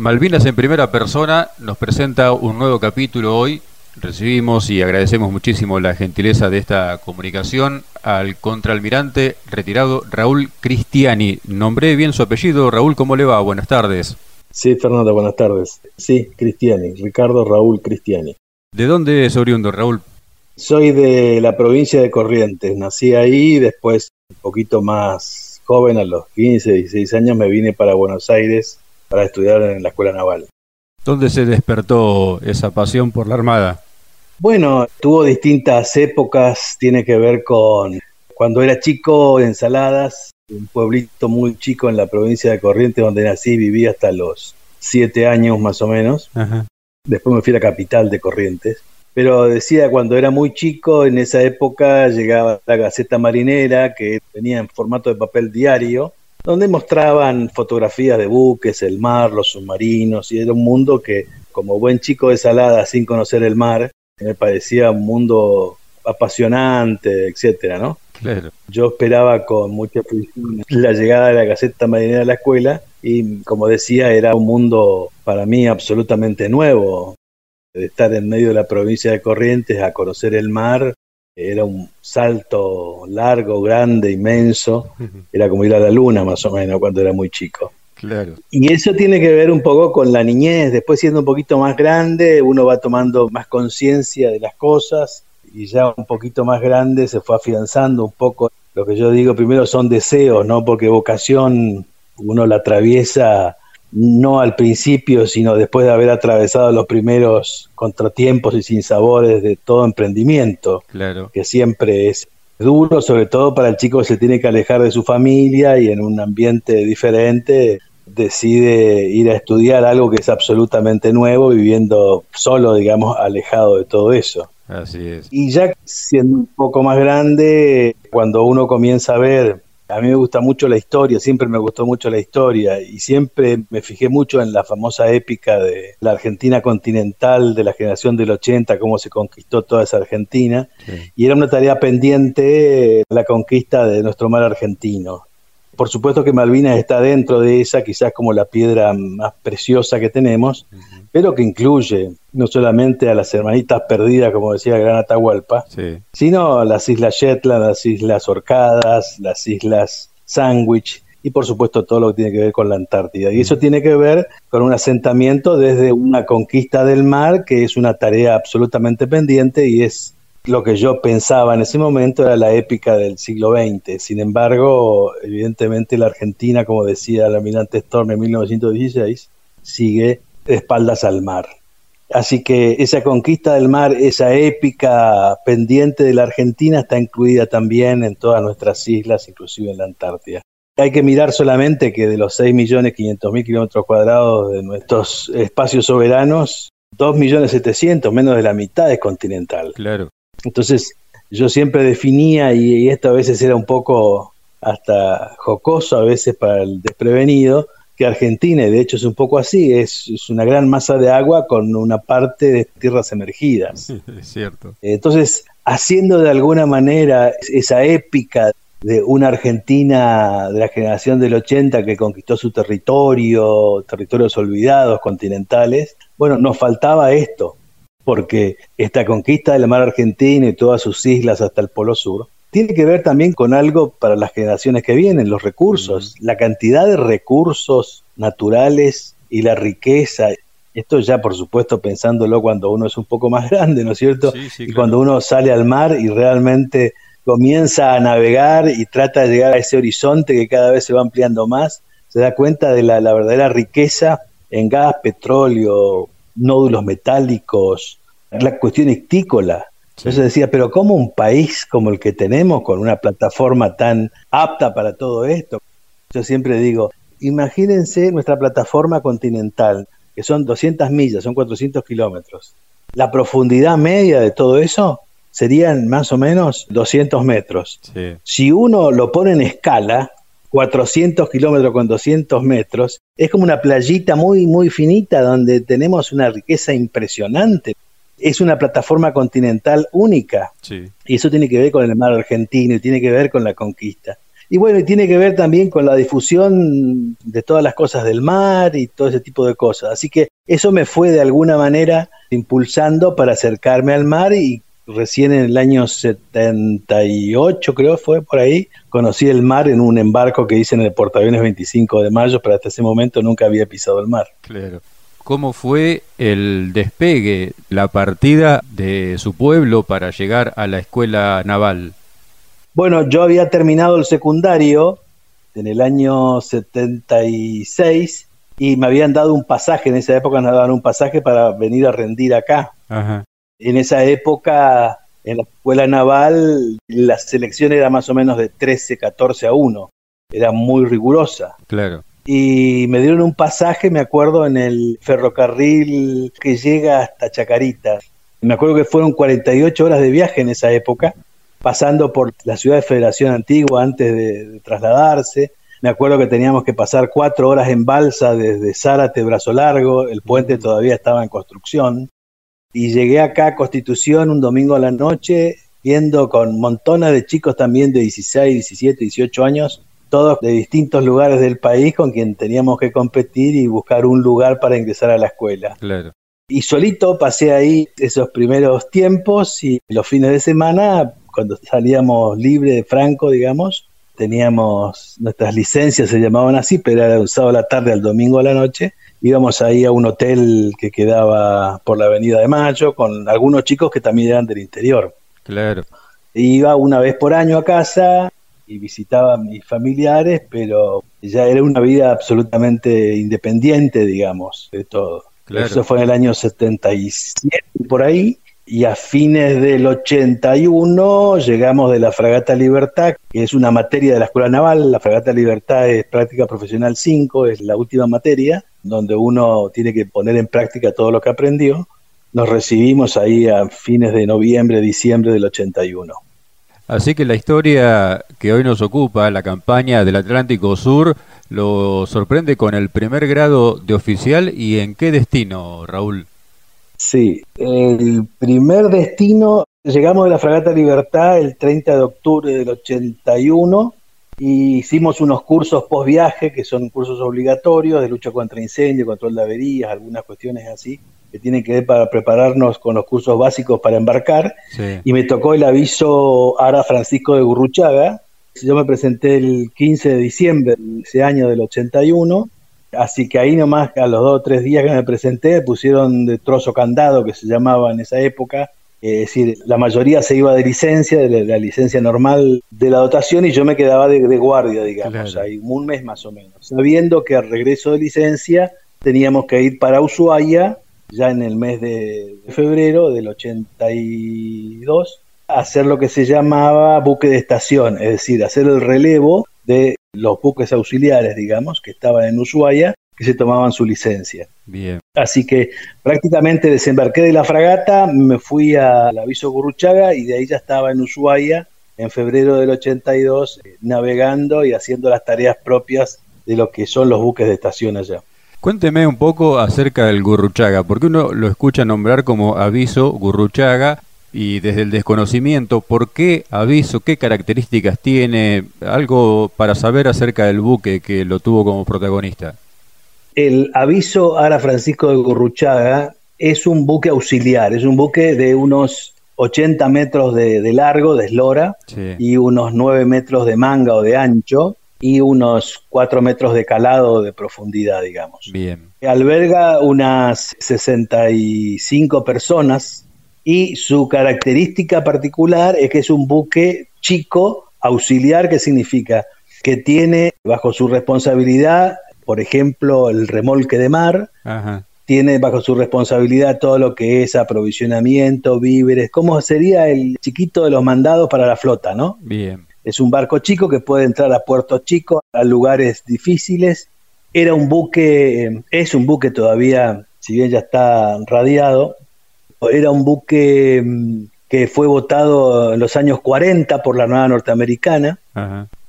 Malvinas en primera persona nos presenta un nuevo capítulo hoy. Recibimos y agradecemos muchísimo la gentileza de esta comunicación al contraalmirante retirado Raúl Cristiani. Nombré bien su apellido. Raúl, ¿cómo le va? Buenas tardes. Sí, Fernando, buenas tardes. Sí, Cristiani, Ricardo Raúl Cristiani. ¿De dónde es oriundo, Raúl? Soy de la provincia de Corrientes. Nací ahí, después, un poquito más joven, a los 15, 16 años, me vine para Buenos Aires para estudiar en la Escuela Naval. ¿Dónde se despertó esa pasión por la Armada? Bueno, tuvo distintas épocas, tiene que ver con cuando era chico, Ensaladas, un pueblito muy chico en la provincia de Corrientes donde nací, viví hasta los siete años más o menos. Después me fui a la capital de Corrientes. Pero decía, cuando era muy chico, en esa época llegaba la Gaceta Marinera, que venía en formato de papel diario, donde mostraban fotografías de buques, el mar, los submarinos, y era un mundo que, como buen chico de Salada, sin conocer el mar, me parecía un mundo apasionante, etcétera, ¿no? Claro. Yo esperaba con mucha la llegada de la Gaceta Marinera a la escuela y, como decía, era un mundo para mí absolutamente nuevo. De estar en medio de la provincia de Corrientes a conocer el mar era un salto largo, grande, inmenso. Era como ir a la luna más o menos cuando era muy chico. Claro. Y eso tiene que ver un poco con la niñez. Después siendo un poquito más grande, uno va tomando más conciencia de las cosas y ya un poquito más grande se fue afianzando un poco. Lo que yo digo primero son deseos, ¿no? Porque vocación uno la atraviesa no al principio, sino después de haber atravesado los primeros contratiempos y sinsabores de todo emprendimiento, claro. que siempre es duro, sobre todo para el chico que se tiene que alejar de su familia y en un ambiente diferente decide ir a estudiar algo que es absolutamente nuevo, viviendo solo, digamos, alejado de todo eso. Así es. Y ya siendo un poco más grande, cuando uno comienza a ver a mí me gusta mucho la historia, siempre me gustó mucho la historia y siempre me fijé mucho en la famosa épica de la Argentina continental de la generación del 80, cómo se conquistó toda esa Argentina. Y era una tarea pendiente la conquista de nuestro mar argentino. Por supuesto que Malvinas está dentro de esa, quizás como la piedra más preciosa que tenemos, pero que incluye no solamente a las hermanitas perdidas, como decía Gran Atahualpa, sino a las islas Shetland, las islas Orcadas, las islas Sandwich y por supuesto todo lo que tiene que ver con la Antártida. Y eso tiene que ver con un asentamiento desde una conquista del mar, que es una tarea absolutamente pendiente y es lo que yo pensaba en ese momento era la épica del siglo XX. Sin embargo, evidentemente la Argentina, como decía el almirante Storm en 1916, sigue de espaldas al mar. Así que esa conquista del mar, esa épica pendiente de la Argentina está incluida también en todas nuestras islas, inclusive en la Antártida. Hay que mirar solamente que de los 6.500.000 kilómetros cuadrados de nuestros espacios soberanos, 2.700.000, menos de la mitad es continental. Claro. Entonces, yo siempre definía, y, esto a veces era un poco hasta jocoso, a veces para el desprevenido, que Argentina, y de hecho es un poco así, es, es, una gran masa de agua con una parte de tierras emergidas. Es cierto. Entonces, haciendo de alguna manera esa épica de una Argentina de la generación del 80 que conquistó su territorio, territorios olvidados, continentales, bueno, nos faltaba esto, porque esta conquista del mar argentino y todas sus islas hasta el Polo Sur tiene que ver también con algo para las generaciones que vienen, los recursos, la cantidad de recursos naturales y la riqueza. Esto ya, por supuesto, pensándolo cuando uno es un poco más grande, ¿no es cierto? y cuando uno sale al mar y realmente comienza a navegar y trata de llegar a ese horizonte que cada vez se va ampliando más, se da cuenta de la, la verdadera riqueza en gas, petróleo, nódulos metálicos, la cuestión ictícola. Entonces decía, pero ¿cómo un país como el que tenemos, con una plataforma tan apta para todo esto? Yo siempre digo, imagínense nuestra plataforma continental, que son 200 millas, son 400 kilómetros. La profundidad media de todo eso serían más o menos 200 metros. Si uno lo pone en escala, 400 kilómetros con 200 metros, es como una playita muy, muy finita donde tenemos una riqueza impresionante es una plataforma continental única. Y eso tiene que ver con el mar argentino y tiene que ver con la conquista. Y bueno, y tiene que ver también con la difusión de todas las cosas del mar y todo ese tipo de cosas. Así que eso me fue de alguna manera impulsando para acercarme al mar y recién en el año 78, creo fue por ahí, conocí el mar en un embarco que hice en el portaaviones 25 de mayo, pero hasta ese momento nunca había pisado el mar. Claro. ¿Cómo fue el despegue, la partida de su pueblo para llegar a la escuela naval? Bueno, yo había terminado el secundario en el año 76 y me habían dado un pasaje, en esa época nos daban un pasaje para venir a rendir acá. Ajá en esa época, en la escuela naval, la selección era más o menos de 13, 14 a 1. Era muy rigurosa. Claro. Y me dieron un pasaje, me acuerdo, en el ferrocarril que llega hasta Chacarita. Me acuerdo que fueron 48 horas de viaje en esa época, pasando por la ciudad de Federación Antigua antes de, trasladarse. Me acuerdo que teníamos que pasar cuatro horas en balsa desde Zárate, Brazo Largo, el puente todavía estaba en construcción y llegué acá a Constitución un domingo a la noche, viendo con montones de chicos también de 16, 17, 18 años, todos de distintos lugares del país con quien teníamos que competir y buscar un lugar para ingresar a la escuela. Claro. Y solito pasé ahí esos primeros tiempos y los fines de semana, cuando salíamos libre de Franco, digamos, teníamos nuestras licencias, se llamaban así, pero era de un sábado a la tarde al domingo a la noche, íbamos ahí a un hotel que quedaba por la Avenida de Mayo con algunos chicos que también eran del interior. Claro. Iba una vez por año a casa y visitaba a mis familiares, pero ya era una vida absolutamente independiente, digamos, de todo. Eso fue en el año 77 por ahí y a fines del 81 llegamos de la Fragata Libertad, que es una materia de la Escuela Naval. La Fragata Libertad es práctica profesional 5, es la última materia, donde uno tiene que poner en práctica todo lo que aprendió. Nos recibimos ahí a fines de noviembre, diciembre del 81. Así que la historia que hoy nos ocupa, la campaña del Atlántico Sur, lo sorprende con el primer grado de oficial y en qué destino, Raúl. Sí, el primer destino, llegamos de la Fragata Libertad el 30 de octubre del 81 y hicimos unos cursos post viaje, que son cursos obligatorios de lucha contra incendios, control de averías, algunas cuestiones así, que tienen que ver para prepararnos con los cursos básicos para embarcar. Y me tocó el aviso Ara Francisco de Gurruchaga. Yo me presenté el 15 de diciembre de ese año del 81 Así que ahí nomás, a los dos o tres días que me presenté, pusieron de trozo candado, que se llamaba en esa época. Es decir, la mayoría se iba de licencia, de la, licencia normal de la dotación, y yo me quedaba de, guardia, digamos, ahí un mes más o menos. Sabiendo que al regreso de licencia teníamos que ir para Ushuaia, ya en el mes de febrero del 82, a hacer lo que se llamaba buque de estación, es decir, hacer el relevo de los buques auxiliares, digamos, que estaban en Ushuaia, que se tomaban su licencia. Bien. Así que prácticamente desembarqué de la fragata, me fui al aviso Gurruchaga y de ahí ya estaba en Ushuaia en febrero del 82, eh, navegando y haciendo las tareas propias de lo que son los buques de estación allá. Cuénteme un poco acerca del Gurruchaga, porque uno lo escucha nombrar como aviso Gurruchaga, y desde el desconocimiento, ¿por qué aviso? ¿Qué características tiene? Algo para saber acerca del buque que lo tuvo como protagonista. El aviso Ara Francisco de Gurruchaga es un buque auxiliar, es un buque de unos 80 metros de, largo, de eslora, y unos 9 metros de manga o de ancho, y unos 4 metros de calado de profundidad, digamos. Bien. Alberga unas 65 personas y su característica particular es que es un buque chico, auxiliar, que significa que tiene bajo su responsabilidad, por ejemplo, el remolque de mar, tiene bajo su responsabilidad todo lo que es aprovisionamiento, víveres, como sería el chiquito de los mandados para la flota, ¿no? Bien. Es un barco chico que puede entrar a puertos chicos, a lugares difíciles. Era un buque, es un buque todavía, si bien ya está radiado, era un buque mm, que fue votado en los años 40 por la nueva norteamericana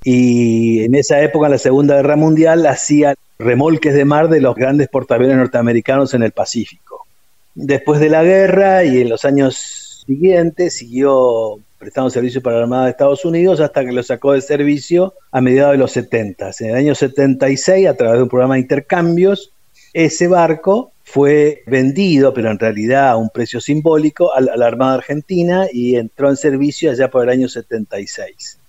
y en esa época, en la Segunda Guerra Mundial, hacía remolques de mar de los grandes portaaviones norteamericanos en el Pacífico. Después de la guerra y en los años siguientes siguió prestando servicio para la Armada de Estados Unidos hasta que lo sacó de servicio a mediados de los 70. En el año 76, a través de un programa de intercambios, ese barco fue vendido, pero en realidad a un precio simbólico, a la Armada Argentina y entró en servicio allá por el año 76.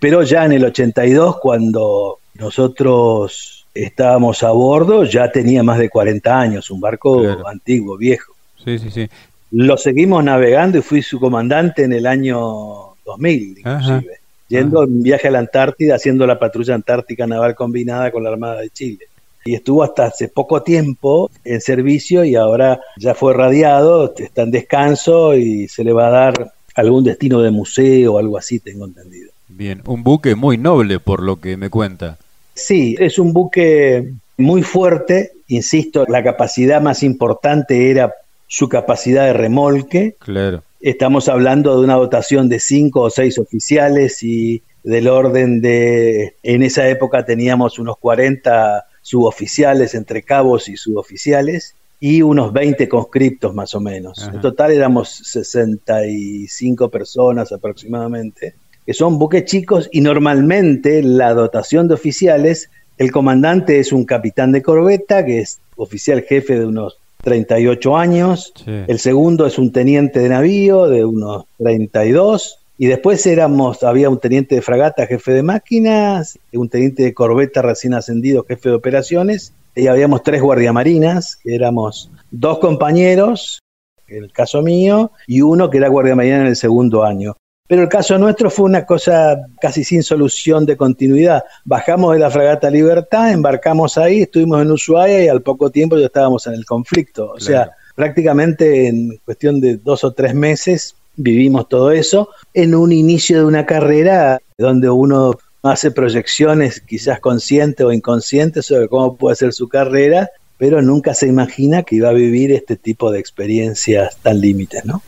Pero ya en el 82, cuando nosotros estábamos a bordo, ya tenía más de 40 años, un barco antiguo, viejo. Sí, sí, sí. Lo seguimos navegando y fui su comandante en el año 2000, inclusive, yendo en viaje a la Antártida, haciendo la patrulla antártica naval combinada con la Armada de Chile y estuvo hasta hace poco tiempo en servicio y ahora ya fue radiado, está en descanso y se le va a dar algún destino de museo o algo así, tengo entendido. Bien, un buque muy noble por lo que me cuenta. Sí, es un buque muy fuerte, insisto, la capacidad más importante era su capacidad de remolque. Claro. Estamos hablando de una dotación de cinco o seis oficiales y del orden de, en esa época teníamos unos 40 suboficiales, entre cabos y suboficiales, y unos 20 conscriptos más o menos. En total éramos 65 personas aproximadamente, que son buques chicos y normalmente la dotación de oficiales, el comandante es un capitán de corbeta, que es oficial jefe de unos 38 años, el segundo es un teniente de navío de unos 32, y después éramos, había un teniente de fragata, jefe de máquinas, un teniente de corbeta recién ascendido, jefe de operaciones, y habíamos tres guardiamarinas, que éramos dos compañeros, en el caso mío, y uno que era guardiamarina en el segundo año. Pero el caso nuestro fue una cosa casi sin solución de continuidad. Bajamos de la fragata Libertad, embarcamos ahí, estuvimos en Ushuaia y al poco tiempo ya estábamos en el conflicto. O sea, prácticamente en cuestión de dos o tres meses vivimos todo eso en un inicio de una carrera donde uno hace proyecciones quizás conscientes o inconscientes sobre cómo puede ser su carrera, pero nunca se imagina que iba a vivir este tipo de experiencias tan límites, ¿no?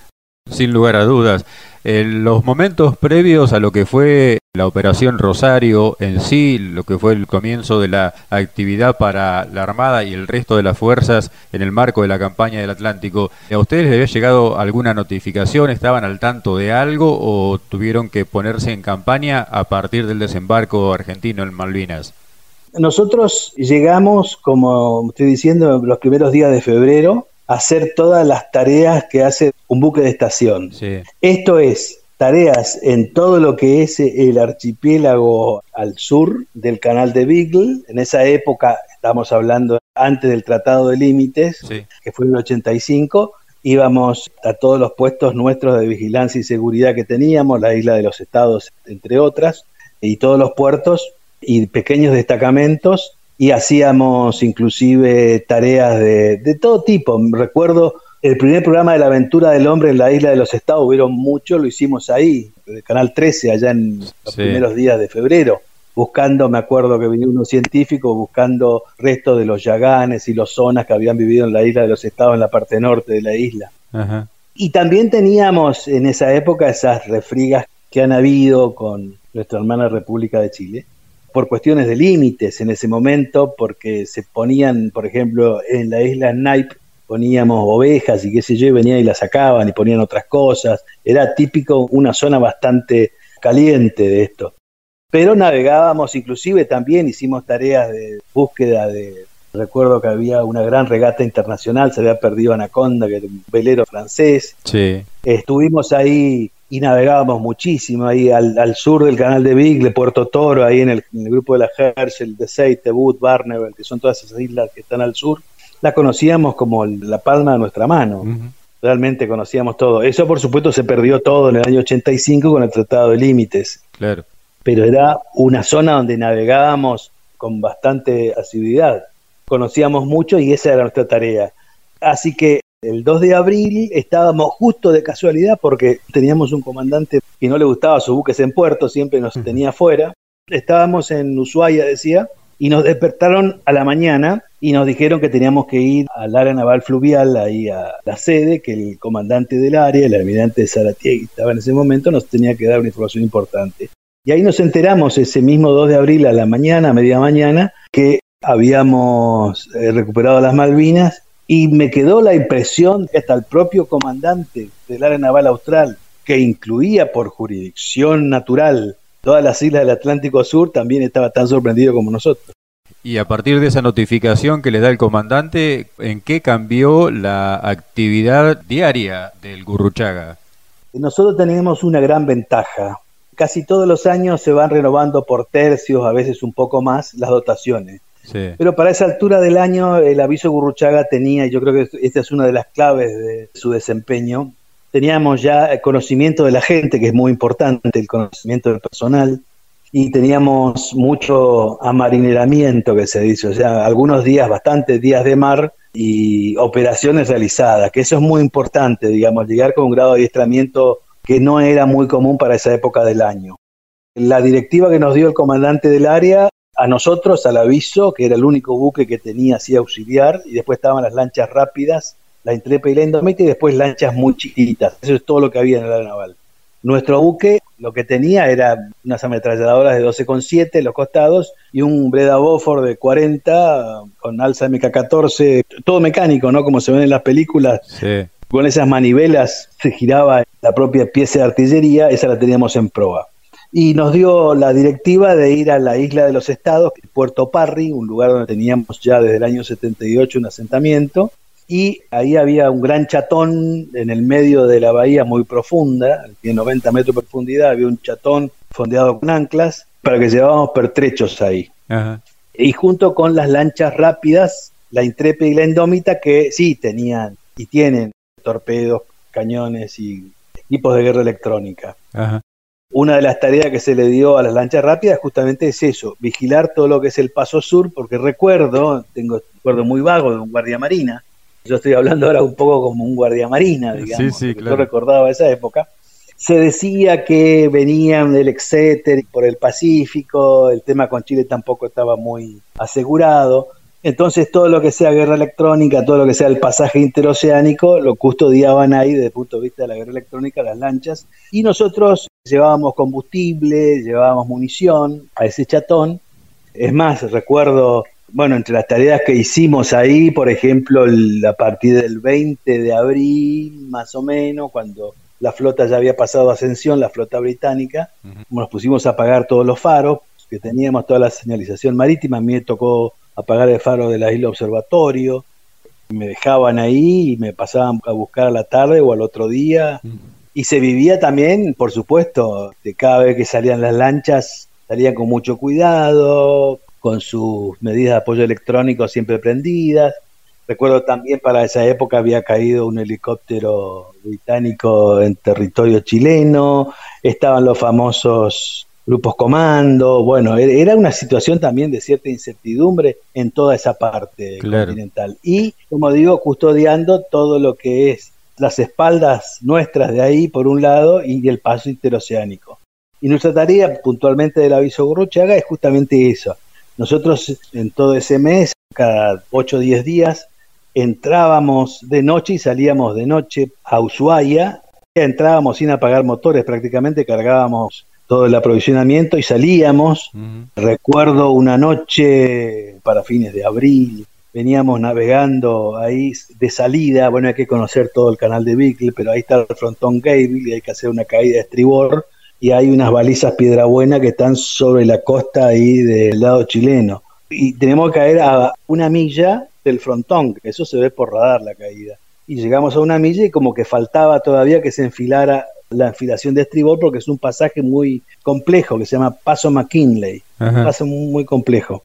Sin lugar a dudas. En los momentos previos a lo que fue la operación Rosario en sí, lo que fue el comienzo de la actividad para la Armada y el resto de las fuerzas en el marco de la campaña del Atlántico, ¿a ustedes les había llegado alguna notificación? ¿Estaban al tanto de algo o tuvieron que ponerse en campaña a partir del desembarco argentino en Malvinas? Nosotros llegamos, como estoy diciendo, los primeros días de febrero hacer todas las tareas que hace un buque de estación. Esto es tareas en todo lo que es el archipiélago al sur del canal de Beagle. En esa época, estamos hablando antes del Tratado de Límites, que fue en el 85, íbamos a todos los puestos nuestros de vigilancia y seguridad que teníamos, la isla de los estados, entre otras, y todos los puertos y pequeños destacamentos y hacíamos inclusive tareas de, todo tipo. Recuerdo el primer programa de la aventura del hombre en la isla de los estados, hubieron muchos, lo hicimos ahí, el Canal 13, allá en los primeros días de febrero, buscando, me acuerdo que venía unos científicos buscando restos de los yaganes y los zonas que habían vivido en la isla de los estados, en la parte norte de la isla. Y también teníamos en esa época esas refrigas que han habido con nuestra hermana República de Chile, por cuestiones de límites en ese momento, porque se ponían, por ejemplo, en la isla Naip poníamos ovejas y qué sé yo, y venían y las sacaban y ponían otras cosas. Era típico una zona bastante caliente de esto. Pero navegábamos, inclusive también hicimos tareas de búsqueda de... Recuerdo que había una gran regata internacional, se había perdido Anaconda, que era un velero francés. Sí. Estuvimos ahí y navegábamos muchísimo ahí al, sur del canal de Bigle, Puerto Toro, ahí en el, grupo de la Herschel, de Seite, Wood, Barneveld, que son todas esas islas que están al sur, la conocíamos como la palma de nuestra mano. Realmente conocíamos todo. Eso, por supuesto, se perdió todo en el año 85 con el Tratado de Límites. Claro. Pero era una zona donde navegábamos con bastante asiduidad. Conocíamos mucho y esa era nuestra tarea. Así que el 2 de abril estábamos justo de casualidad porque teníamos un comandante que no le gustaba sus buques en puerto, siempre nos tenía afuera. Estábamos en Ushuaia, decía, y nos despertaron a la mañana y nos dijeron que teníamos que ir al área naval fluvial, ahí a la sede, que el comandante del área, el almirante Zaratiegui, estaba en ese momento, nos tenía que dar una información importante. Y ahí nos enteramos ese mismo 2 de abril a la mañana, a media mañana, que habíamos eh, recuperado las Malvinas y me quedó la impresión que hasta el propio comandante del área naval austral, que incluía por jurisdicción natural todas las islas del Atlántico Sur, también estaba tan sorprendido como nosotros. Y a partir de esa notificación que le da el comandante, ¿en qué cambió la actividad diaria del Gurruchaga? Nosotros tenemos una gran ventaja. Casi todos los años se van renovando por tercios, a veces un poco más, las dotaciones. Pero para esa altura del año el aviso Gurruchaga tenía, y yo creo que esta es una de las claves de su desempeño, teníamos ya conocimiento de la gente, que es muy importante, el conocimiento del personal, y teníamos mucho amarineramiento, que se dice, o sea, algunos días, bastantes días de mar y operaciones realizadas, que eso es muy importante, digamos, llegar con un grado de adiestramiento que no era muy común para esa época del año. La directiva que nos dio el comandante del área, a nosotros, al aviso, que era el único buque que tenía así auxiliar, y después estaban las lanchas rápidas, la Intrepid y la Indomita, y después lanchas muy chiquitas. Eso es todo lo que había en el área naval. Nuestro buque lo que tenía era unas ametralladoras de 12,7 en los costados y un Breda Beaufort de 40 con alza MK14, todo mecánico, ¿no? Como se ven en las películas. Con esas manivelas se giraba la propia pieza de artillería, esa la teníamos en proa. Y nos dio la directiva de ir a la isla de los estados, Puerto Parry, un lugar donde teníamos ya desde el año 78 un asentamiento, y ahí había un gran chatón en el medio de la bahía muy profunda, tiene 90 metros de profundidad, había un chatón fondeado con anclas para que llevábamos pertrechos ahí. Y junto con las lanchas rápidas, la Intrepid y la Indómita, que sí tenían y tienen torpedos, cañones y equipos de guerra electrónica. Una de las tareas que se le dio a las lanchas rápidas justamente es eso, vigilar todo lo que es el paso sur, porque recuerdo, tengo recuerdo muy vago de un guardia marina, yo estoy hablando ahora un poco como un guardia marina, digamos, sí, sí, yo recordaba esa época, se decía que venían del Exeter por el Pacífico, el tema con Chile tampoco estaba muy asegurado, entonces todo lo que sea guerra electrónica, todo lo que sea el pasaje interoceánico, lo custodiaban ahí desde el punto de vista de la guerra electrónica, las lanchas, y nosotros llevábamos combustible, llevábamos munición a ese chatón. Es más, recuerdo bueno, entre las tareas que hicimos ahí, por ejemplo, a partir del 20 de abril, más o menos, cuando la flota ya había pasado a ascensión, la flota británica, nos pusimos a apagar todos los faros, que teníamos toda la señalización marítima, a mí me tocó apagar el faro de la isla Observatorio, me dejaban ahí y me pasaban a buscar a la tarde o al otro día. Y se vivía también, por supuesto, de cada vez que salían las lanchas, salían con mucho cuidado, con sus medidas de apoyo electrónico siempre prendidas. Recuerdo también para esa época había caído un helicóptero británico en territorio chileno, estaban los famosos grupos comando, bueno, e-, era una situación también de cierta incertidumbre en toda esa parte continental. Y, como digo, custodiando todo lo que es las espaldas nuestras de ahí, por un lado, y el paso interoceánico. Y nuestra tarea puntualmente del aviso Gurruchaga es justamente eso, nosotros en todo ese mes, cada 8 o 10 días, entrábamos de noche y salíamos de noche a Ushuaia. Entrábamos sin apagar motores, prácticamente cargábamos todo el aprovisionamiento y salíamos. Recuerdo una noche para fines de abril, veníamos navegando ahí de salida, bueno, hay que conocer todo el canal de Beagle, pero ahí está el frontón Gable y hay que hacer una caída de estribor y hay unas balizas Piedra Buena que están sobre la costa ahí del lado chileno. Y tenemos que caer a una milla del frontón, que eso se ve por radar la caída. Y llegamos a una milla y como que faltaba todavía que se enfilara la enfilación de estribor porque es un pasaje muy complejo que se llama Paso McKinley. Un paso muy complejo.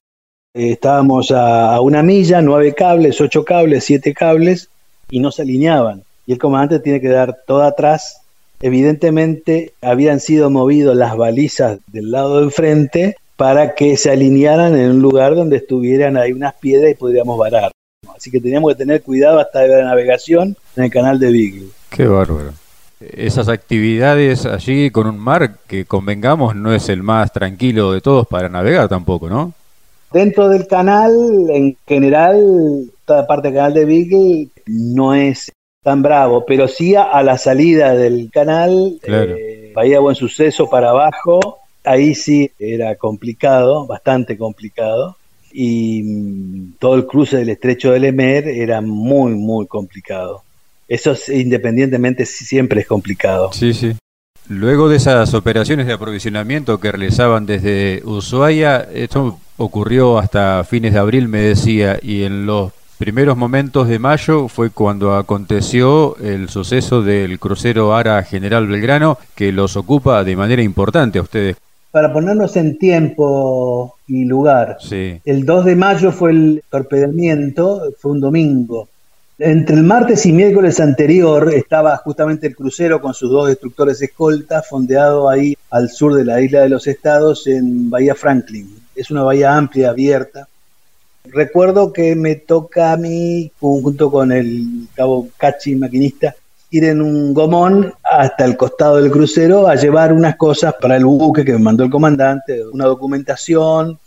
Eh, estábamos a, a una milla, nueve cables, ocho cables, siete cables y no se alineaban. Y el comandante tiene que dar todo atrás evidentemente habían sido movidos las balizas del lado de enfrente para que se alinearan en un lugar donde estuvieran ahí unas piedras y podríamos varar. Así que teníamos que tener cuidado hasta de la navegación en el canal de Beagle. Qué bárbaro. Esas actividades allí con un mar que convengamos no es el más tranquilo de todos para navegar tampoco, ¿no? Dentro del canal, en general, toda parte del canal de Beagle no es tan bravo, pero sí a, la salida del canal, eh, Bahía Buen Suceso para abajo, ahí sí era complicado, bastante complicado, y mm, todo el cruce del estrecho del Emer era muy, muy complicado. Eso independientemente siempre es complicado. Sí, sí. Luego de esas operaciones de aprovisionamiento que realizaban desde Ushuaia, esto ocurrió hasta fines de abril, me decía, y en los primeros momentos de mayo fue cuando aconteció el suceso del crucero Ara General Belgrano, que los ocupa de manera importante a ustedes. Para ponernos en tiempo y lugar, el 2 de mayo fue el torpedamiento, fue un domingo. Entre el martes y miércoles anterior estaba justamente el crucero con sus dos destructores escolta fondeado ahí al sur de la isla de los estados en Bahía Franklin. Es una bahía amplia, abierta, Recuerdo que me toca a mí, junto con el cabo Cachi, maquinista, ir en un gomón hasta el costado del crucero a llevar unas cosas para el buque que me mandó el comandante, una documentación.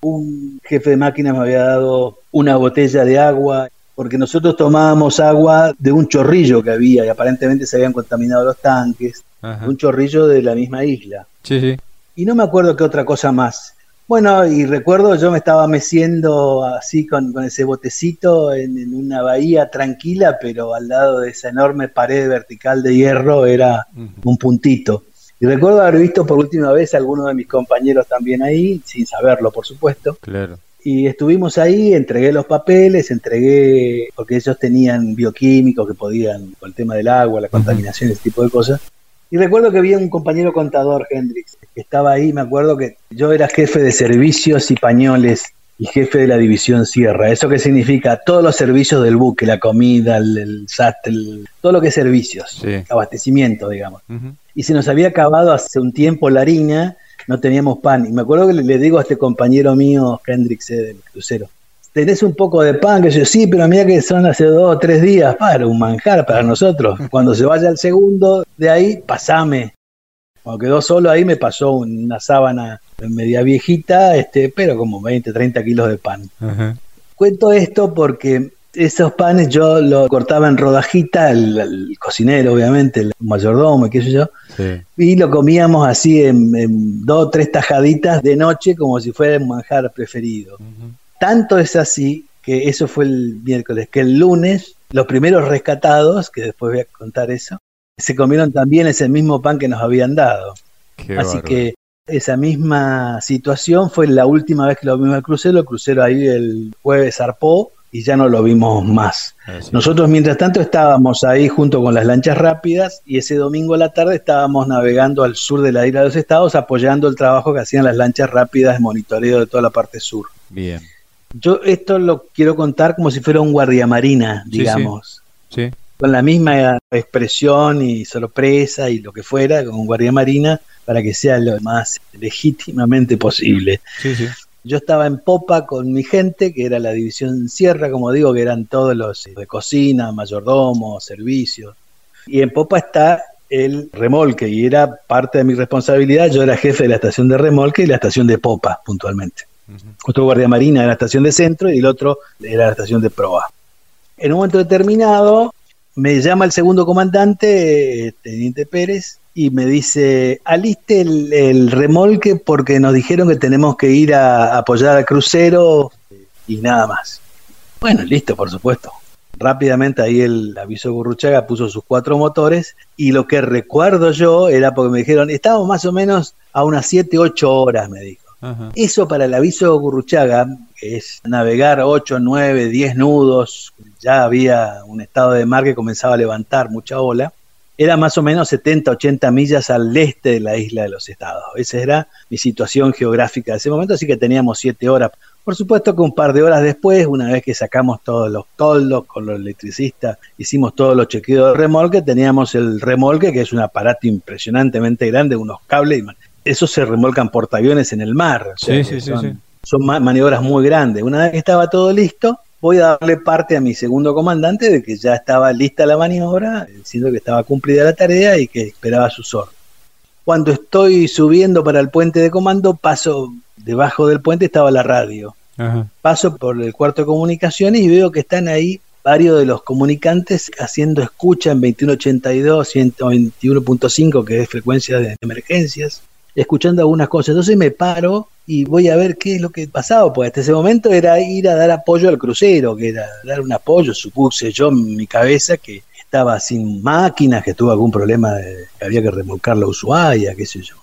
Un jefe de máquina me había dado una botella de agua, porque nosotros tomábamos agua de un chorrillo que había y aparentemente se habían contaminado los tanques, un chorrillo de la misma isla. Sí, sí. Y no me acuerdo qué otra cosa más. Bueno, y recuerdo yo me estaba meciendo así con, ese botecito en, una bahía tranquila, pero al lado de esa enorme pared vertical de hierro era un puntito. Y recuerdo haber visto por última vez a algunos de mis compañeros también ahí, sin saberlo, por supuesto. Claro. Y estuvimos ahí, entregué los papeles, entregué, porque ellos tenían bioquímicos que podían, con el tema del agua, la contaminación, ese tipo de cosas. Y recuerdo que había un compañero contador, Hendrix, que estaba ahí, me acuerdo que yo era jefe de servicios y pañoles y jefe de la división Sierra. ¿Eso qué significa? Todos los servicios del buque, la comida, el, SAT, todo lo que es servicios, abastecimiento, digamos. Y se nos había acabado hace un tiempo la harina, no teníamos pan. Y me acuerdo que le, digo a este compañero mío, Hendrix, eh, del crucero, tenés un poco de pan, que yo sí, pero mira que son hace dos o tres días, para un manjar para nosotros. Cuando se vaya el segundo, de ahí, pasame. Cuando quedó solo ahí me pasó una sábana media viejita, este, pero como 20, 30 kilos de pan. Cuento esto porque esos panes yo los cortaba en rodajita, el, cocinero obviamente, el mayordomo, qué sé yo, y lo comíamos así en, dos o tres tajaditas de noche como si fuera un manjar preferido. Tanto es así que eso fue el miércoles, que el lunes los primeros rescatados, que después voy a contar eso, se comieron también ese mismo pan que nos habían dado. así que esa misma situación fue la última vez que lo vimos el crucero, el crucero ahí el jueves zarpó y ya no lo vimos más. Nosotros mientras tanto estábamos ahí junto con las lanchas rápidas y ese domingo a la tarde estábamos navegando al sur de la isla de los estados apoyando el trabajo que hacían las lanchas rápidas de monitoreo de toda la parte sur. Bien. Yo esto lo quiero contar como si fuera un guardiamarina, digamos. Sí, Con la misma expresión y sorpresa y lo que fuera, con un guardiamarina, para que sea lo más legítimamente posible. Sí, sí. Yo estaba en popa con mi gente, que era la división Sierra, como digo, que eran todos los de cocina, mayordomo, servicios. Y en popa está el remolque, y era parte de mi responsabilidad. Yo era jefe de la estación de remolque y la estación de popa, puntualmente. Otro guardia marina era la estación de centro y el otro era la estación de proa. En un momento determinado me llama el segundo comandante, Teniente Pérez, y me dice, aliste el, remolque porque nos dijeron que tenemos que ir a apoyar al crucero y nada más. Bueno, listo, por supuesto. Rápidamente ahí el aviso de Burruchaga puso sus cuatro motores y lo que recuerdo yo era porque me dijeron, estamos más o menos a unas 7, 8 horas, me dijo. Eso para el aviso Gurruchaga, que es navegar 8, 9, 10 nudos, ya había un estado de mar que comenzaba a levantar mucha ola, era más o menos 70, 80 millas al este de la isla de los estados. Esa era mi situación geográfica de ese momento, así que teníamos 7 horas. Por supuesto que un par de horas después, una vez que sacamos todos los toldos con los electricistas, hicimos todos los chequeos de remolque, teníamos el remolque, que es un aparato impresionantemente grande, unos cables, esos se remolcan portaaviones en el mar. sí, sí, son, sí, son maniobras muy grandes. Una vez que estaba todo listo, voy a darle parte a mi segundo comandante de que ya estaba lista la maniobra, diciendo que estaba cumplida la tarea y que esperaba su orden. Cuando estoy subiendo para el puente de comando, paso debajo del puente estaba la radio. Paso por el cuarto de comunicaciones y veo que están ahí varios de los comunicantes haciendo escucha en 2182, 121.5, que es frecuencia de emergencias escuchando algunas cosas. Entonces me paro y voy a ver qué es lo que pasaba, pues hasta ese momento era ir a dar apoyo al crucero, que era dar un apoyo, supuse yo en mi cabeza que estaba sin máquinas, que tuvo algún problema, de, que había que remolcar la Ushuaia, qué sé yo.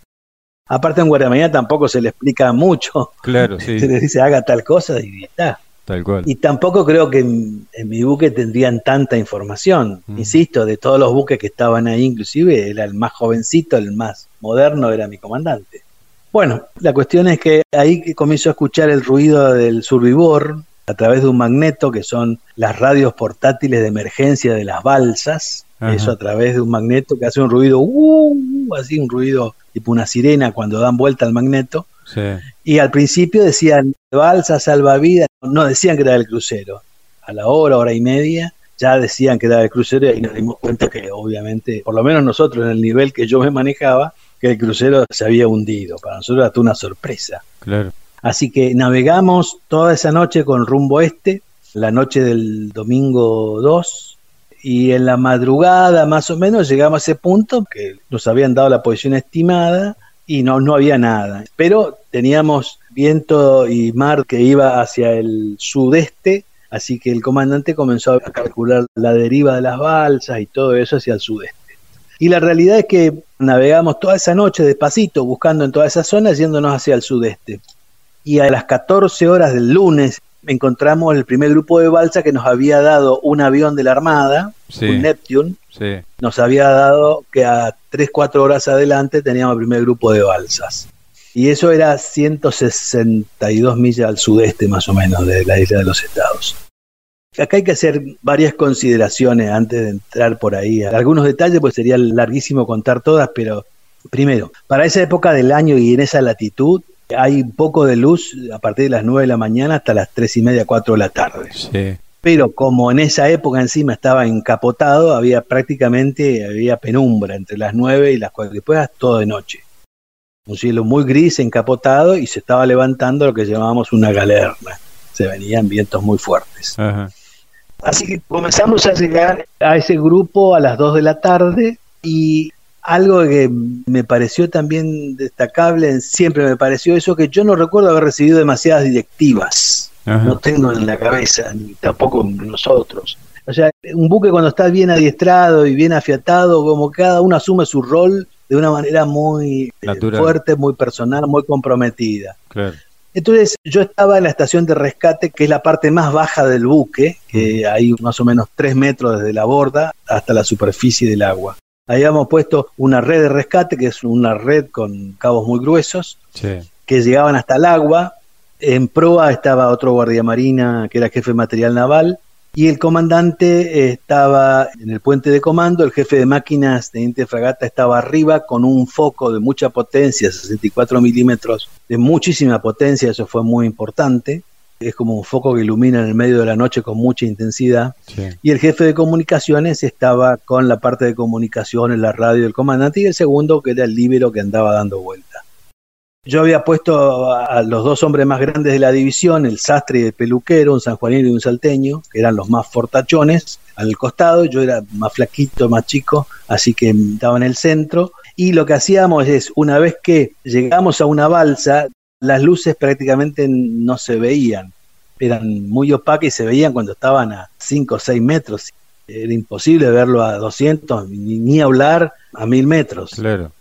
Aparte en Guaramanía tampoco se le explica mucho. Claro, sí. Se le dice haga tal cosa y está. Tal cual. Y tampoco creo que en, en mi buque tendrían tanta información. Mm. Insisto, de todos los buques que estaban ahí, inclusive era el más jovencito, el más moderno, era mi comandante. Bueno, la cuestión es que ahí comienzo a escuchar el ruido del survivor a través de un magneto, que son las radios portátiles de emergencia de las balsas. Ajá. Eso a través de un magneto que hace un ruido, uh, así un ruido tipo una sirena cuando dan vuelta al magneto. Sí. Y al principio decían balsa salvavidas, no decían que era del crucero. A la hora, hora y media, ya decían que era del crucero y ahí nos dimos cuenta que obviamente, por lo menos nosotros en el nivel que yo me manejaba, que el crucero se había hundido. Para nosotros era una sorpresa. Claro. Así que navegamos toda esa noche con rumbo este, la noche del domingo 2, y en la madrugada más o menos llegamos a ese punto que nos habían dado la posición estimada y no, no había nada. Pero teníamos viento y mar que iba hacia el sudeste, así que el comandante comenzó a calcular la deriva de las balsas y todo eso hacia el sudeste. Y la realidad es que navegamos toda esa noche despacito, buscando en toda esa zona, yéndonos hacia el sudeste. Y a las 14 horas del lunes encontramos el primer grupo de balsa que nos había dado un avión de la Armada, Sí. un Neptune, Sí. nos había dado que a 3, 4 horas adelante teníamos el primer grupo de balsas. Y eso era 162 millas al sudeste más o menos de la isla de los estados. Acá hay que hacer varias consideraciones antes de entrar por ahí. Algunos detalles, pues sería larguísimo contar todas, pero primero, para esa época del año y en esa latitud, hay un poco de luz a partir de las 9 de la mañana hasta las 3 y media, 4 de la tarde. Sí. Pero como en esa época encima estaba encapotado, había prácticamente había penumbra entre las 9 y las 4. Después era todo de noche. Un cielo muy gris, encapotado, y se estaba levantando lo que llamábamos una galerna. Se venían vientos muy fuertes. Ajá. Así que comenzamos a llegar a ese grupo a las 2 de la tarde y algo que me pareció también destacable, siempre me pareció eso, que yo no recuerdo haber recibido demasiadas directivas Ajá. no tengo en la cabeza, ni tampoco nosotros. O sea, un buque cuando está bien adiestrado y bien afiatado, como cada uno asume su rol de una manera muy eh, Natural. fuerte, muy personal, muy comprometida. Claro. Entonces yo estaba en la estación de rescate, que es la parte más baja del buque, que hay más o menos tres metros desde la borda hasta la superficie del agua. Habíamos puesto una red de rescate, que es una red con cabos muy gruesos, Sí. que llegaban hasta el agua. En proa estaba otro guardia marina que era jefe de material naval y el comandante eh, estaba en el puente de comando, el jefe de máquinas, teniente de fragata, estaba arriba con un foco de mucha potencia, 64 milímetros, de muchísima potencia, eso fue muy importante. Es como un foco que ilumina en el medio de la noche con mucha intensidad. Sí. Y el jefe de comunicaciones estaba con la parte de comunicaciones, la radio del comandante, y el segundo que era el líbero que andaba dando vuelta. Yo había puesto a los dos hombres más grandes de la división, el sastre y el peluquero, un sanjuanino y un salteño, que eran los más fortachones, al costado, yo era más flaquito, más chico, así que estaba en el centro. Y lo que hacíamos es, una vez que llegamos a una balsa, las luces prácticamente no se veían, eran muy opacas y se veían cuando estaban a 5 o 6 metros. Era imposible verlo a 200, ni, ni hablar a 1000 metros. Claro.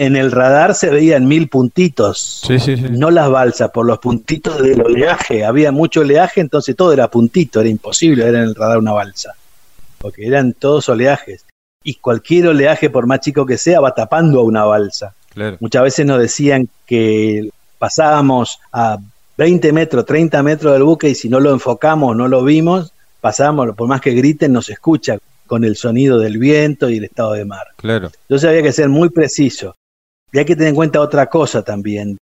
En el radar se veían mil puntitos, Sí, sí, sí. no las balsas, por los puntitos del oleaje. Había mucho oleaje, entonces todo era puntito, era imposible ver en el radar una balsa, porque eran todos oleajes. Y cualquier oleaje, por más chico que sea, va tapando a una balsa. Claro. Muchas veces nos decían que pasábamos a 20 metros, 30 metros del buque y si no lo enfocamos, no lo vimos, pasábamos, por más que griten, nos escucha con el sonido del viento y el estado de mar. Claro. Entonces había que ser muy preciso. Y hay que tener en cuenta otra cosa también.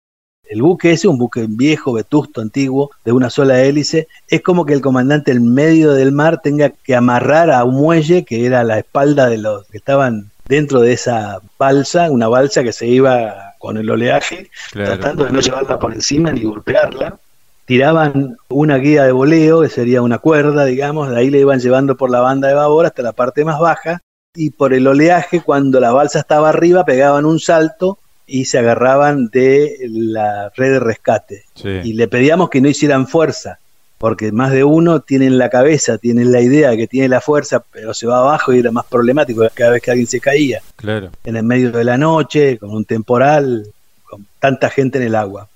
El buque ese, un buque viejo, vetusto, antiguo, de una sola hélice, es como que el comandante en medio del mar tenga que amarrar a un muelle que era la espalda de los que estaban dentro de esa balsa, una balsa que se iba con el oleaje, Claro. tratando de no llevarla por encima ni golpearla. Tiraban una guía de voleo, que sería una cuerda, digamos, de ahí le iban llevando por la banda de babor hasta la parte más baja, y por el oleaje, cuando la balsa estaba arriba, pegaban un salto y se agarraban de la red de rescate. Sí. Y le pedíamos que no hicieran fuerza, porque más de uno tiene en la cabeza, tiene la idea de que tiene la fuerza, pero se va abajo y era más problemático cada vez que alguien se caía. Claro. En el medio de la noche, con un temporal, con tanta gente en el agua.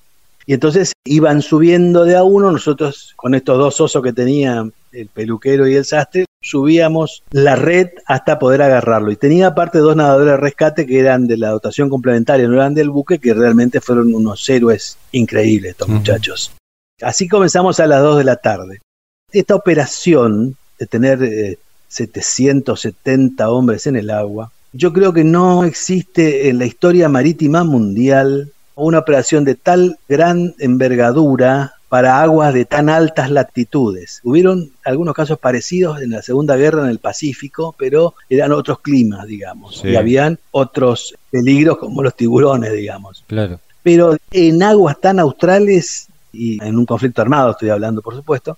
Y entonces iban subiendo de a uno, nosotros con estos dos osos que tenían el peluquero y el sastre, subíamos la red hasta poder agarrarlo. Y tenía aparte dos nadadores de rescate que eran de la dotación complementaria, no eran del buque, que realmente fueron unos héroes increíbles estos muchachos. Así comenzamos a las 2 de la tarde. Esta operación de tener 770 eh, hombres en el agua, yo creo que no existe en la historia marítima mundial una operación de tal gran envergadura para aguas de tan altas latitudes. Hubieron algunos casos parecidos en la Segunda Guerra en el Pacífico, pero eran otros climas, digamos, y habían otros peligros como los tiburones, digamos. Claro. Pero en aguas tan australes y en un conflicto armado estoy hablando, por supuesto,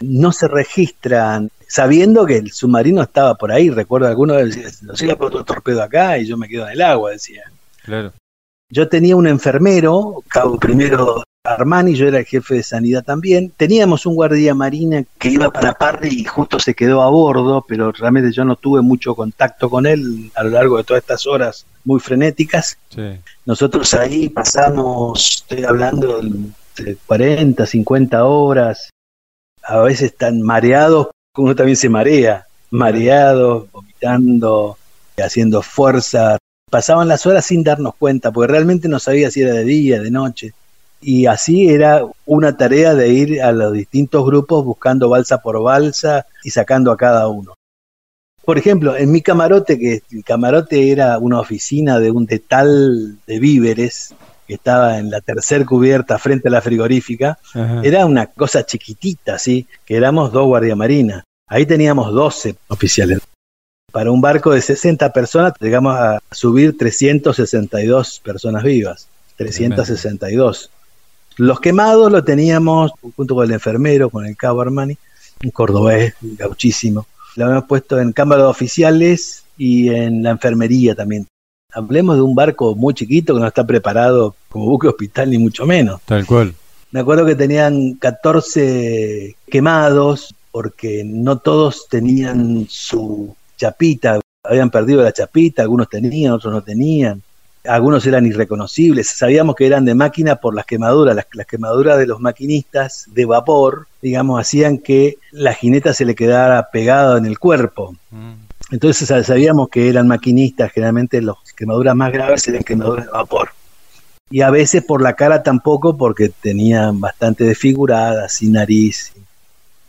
no se registran, sabiendo que el submarino estaba por ahí. Recuerdo algunos decían, no siga por otro torpedo acá y yo me quedo en el agua, decía. Claro. Yo tenía un enfermero, cabo primero Armani, yo era el jefe de sanidad también. Teníamos un guardia marina que iba para Parry y justo se quedó a bordo, pero realmente yo no tuve mucho contacto con él a lo largo de todas estas horas muy frenéticas. Nosotros ahí pasamos, estoy hablando de 40, 50 horas, a veces están mareados, uno también se marea, mareados, vomitando, haciendo fuerza. Pasaban las horas sin darnos cuenta, porque realmente no sabía si era de día, de noche. Y así era una tarea de ir a los distintos grupos buscando balsa por balsa y sacando a cada uno. Por ejemplo, en mi camarote, que el camarote era una oficina de un detal de víveres, que estaba en la tercer cubierta frente a la frigorífica, era una cosa chiquitita, ¿sí? Que éramos dos guardiamarinas. Ahí teníamos 12 oficiales. Para un barco de 60 personas llegamos a subir 362 personas vivas. 362. Los quemados lo teníamos junto con el enfermero, con el cabo Armani, un cordobés gauchísimo. Lo habíamos puesto en cámara de oficiales y en la enfermería también. Hablemos de un barco muy chiquito que no está preparado como buque hospital, ni mucho menos. Tal cual. Me acuerdo que tenían 14 quemados porque no todos tenían su chapita, habían perdido la chapita, algunos tenían, otros no tenían algunos eran irreconocibles, sabíamos que eran de máquina por las quemaduras, las, quemaduras de los maquinistas de vapor, digamos, hacían que la jineta se le quedara pegada en el cuerpo. Mm. Entonces sabíamos que eran maquinistas, generalmente las quemaduras más graves eran quemaduras de vapor. Y a veces por la cara tampoco, porque tenían bastante desfiguradas, sin nariz.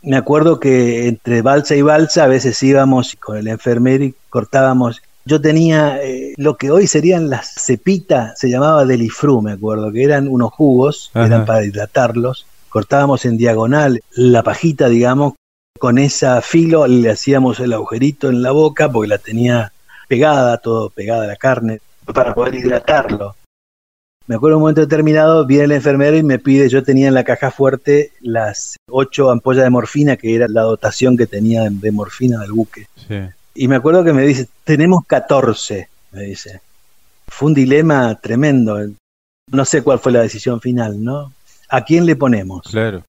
Me acuerdo que entre balsa y balsa a veces íbamos con el enfermero y cortábamos yo tenía eh, lo que hoy serían las cepitas, se llamaba delifru, me acuerdo, que eran unos jugos, eran para hidratarlos. Cortábamos en diagonal la pajita, digamos, con esa filo le hacíamos el agujerito en la boca porque la tenía pegada, todo pegada a la carne, para poder hidratarlo. Me acuerdo un momento determinado, viene el enfermero y me pide, yo tenía en la caja fuerte las ocho ampollas de morfina, que era la dotación que tenía de morfina del buque. Sí. Y me acuerdo que me dice, tenemos 14, me dice. Fue un dilema tremendo. No sé cuál fue la decisión final, ¿no? ¿A quién le ponemos? Claro.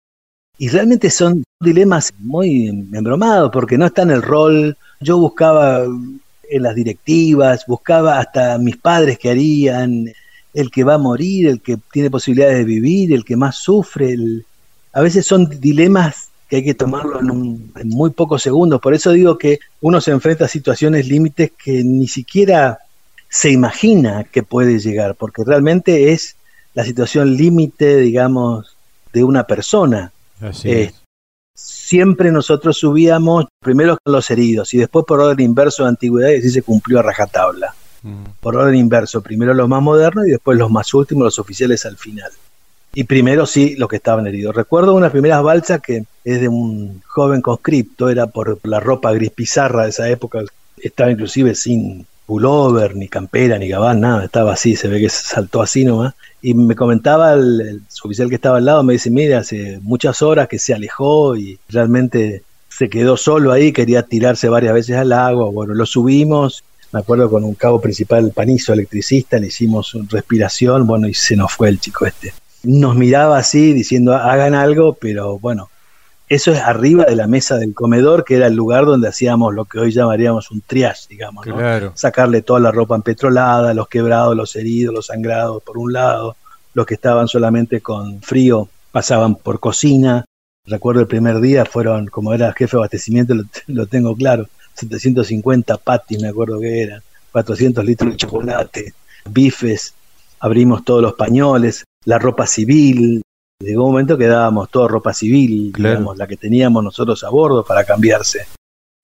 Y realmente son dilemas muy embromados, porque no está en el rol. Yo buscaba en las directivas, buscaba hasta mis padres que harían, el que va a morir, el que tiene posibilidades de vivir, el que más sufre. A veces son dilemas que hay que tomarlo en, muy pocos segundos. Por eso digo que uno se enfrenta a situaciones límites que ni siquiera se imagina que puede llegar, porque realmente es la situación límite, digamos, de una persona. Eh, siempre nosotros subíamos primero con los heridos y después por orden inverso de antigüedad y así se cumplió a rajatabla. Mm. Por orden inverso, primero los más modernos y después los más últimos, los oficiales al final y primero sí los que estaban heridos. Recuerdo unas primeras balsas que es de un joven conscripto, era por la ropa gris pizarra de esa época, estaba inclusive sin pullover, ni campera, ni gabán, nada, estaba así, se ve que saltó así nomás. Y me comentaba el, oficial que estaba al lado, me dice, mire, hace muchas horas que se alejó y realmente se quedó solo ahí, quería tirarse varias veces al agua, bueno, lo subimos, me acuerdo con un cabo principal, panizo electricista, le hicimos respiración, bueno, y se nos fue el chico este nos miraba así diciendo hagan algo, pero bueno, Eso es arriba de la mesa del comedor, que era el lugar donde hacíamos lo que hoy llamaríamos un triage, digamos. ¿no? Sacarle toda la ropa empetrolada, los quebrados, los heridos, los sangrados por un lado, los que estaban solamente con frío pasaban por cocina. Recuerdo el primer día fueron, como era jefe de abastecimiento, lo, tengo claro, 750 patis, me acuerdo que eran, 400 litros de chocolate, bifes, abrimos todos los pañoles, la ropa civil, Llegó un momento que dábamos toda ropa civil, digamos, la que teníamos nosotros a bordo para cambiarse.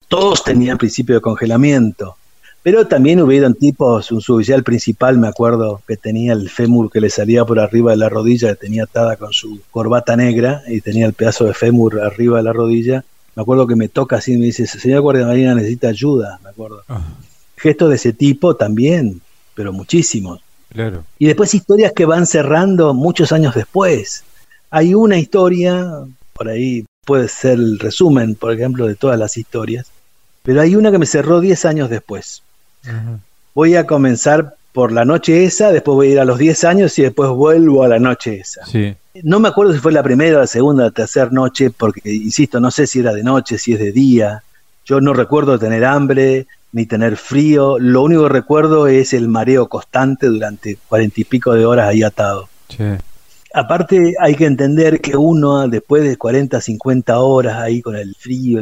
Todos tenían principio de congelamiento, pero también hubieron tipos, un suboficial principal, me acuerdo, que tenía el fémur que le salía por arriba de la rodilla, que tenía atada con su corbata negra y tenía el pedazo de fémur arriba de la rodilla. Me acuerdo que me toca así y me dice, señor guardia marina necesita ayuda, me acuerdo. Ah. Gestos de ese tipo también, pero muchísimos. Claro. Y después historias que van cerrando muchos años después. Hay una historia, por ahí puede ser el resumen, por ejemplo, de todas las historias, pero hay una que me cerró 10 años después. Voy a comenzar por la noche esa, después voy a ir a los 10 años y después vuelvo a la noche esa. No me acuerdo si fue la primera, la segunda, la tercera noche, porque, insisto, no sé si era de noche, si es de día. Yo no recuerdo tener hambre ni tener frío. Lo único que recuerdo es el mareo constante durante cuarenta y pico de horas ahí atado. Sí. Aparte hay que entender que uno después de 40, 50 horas ahí con el frío,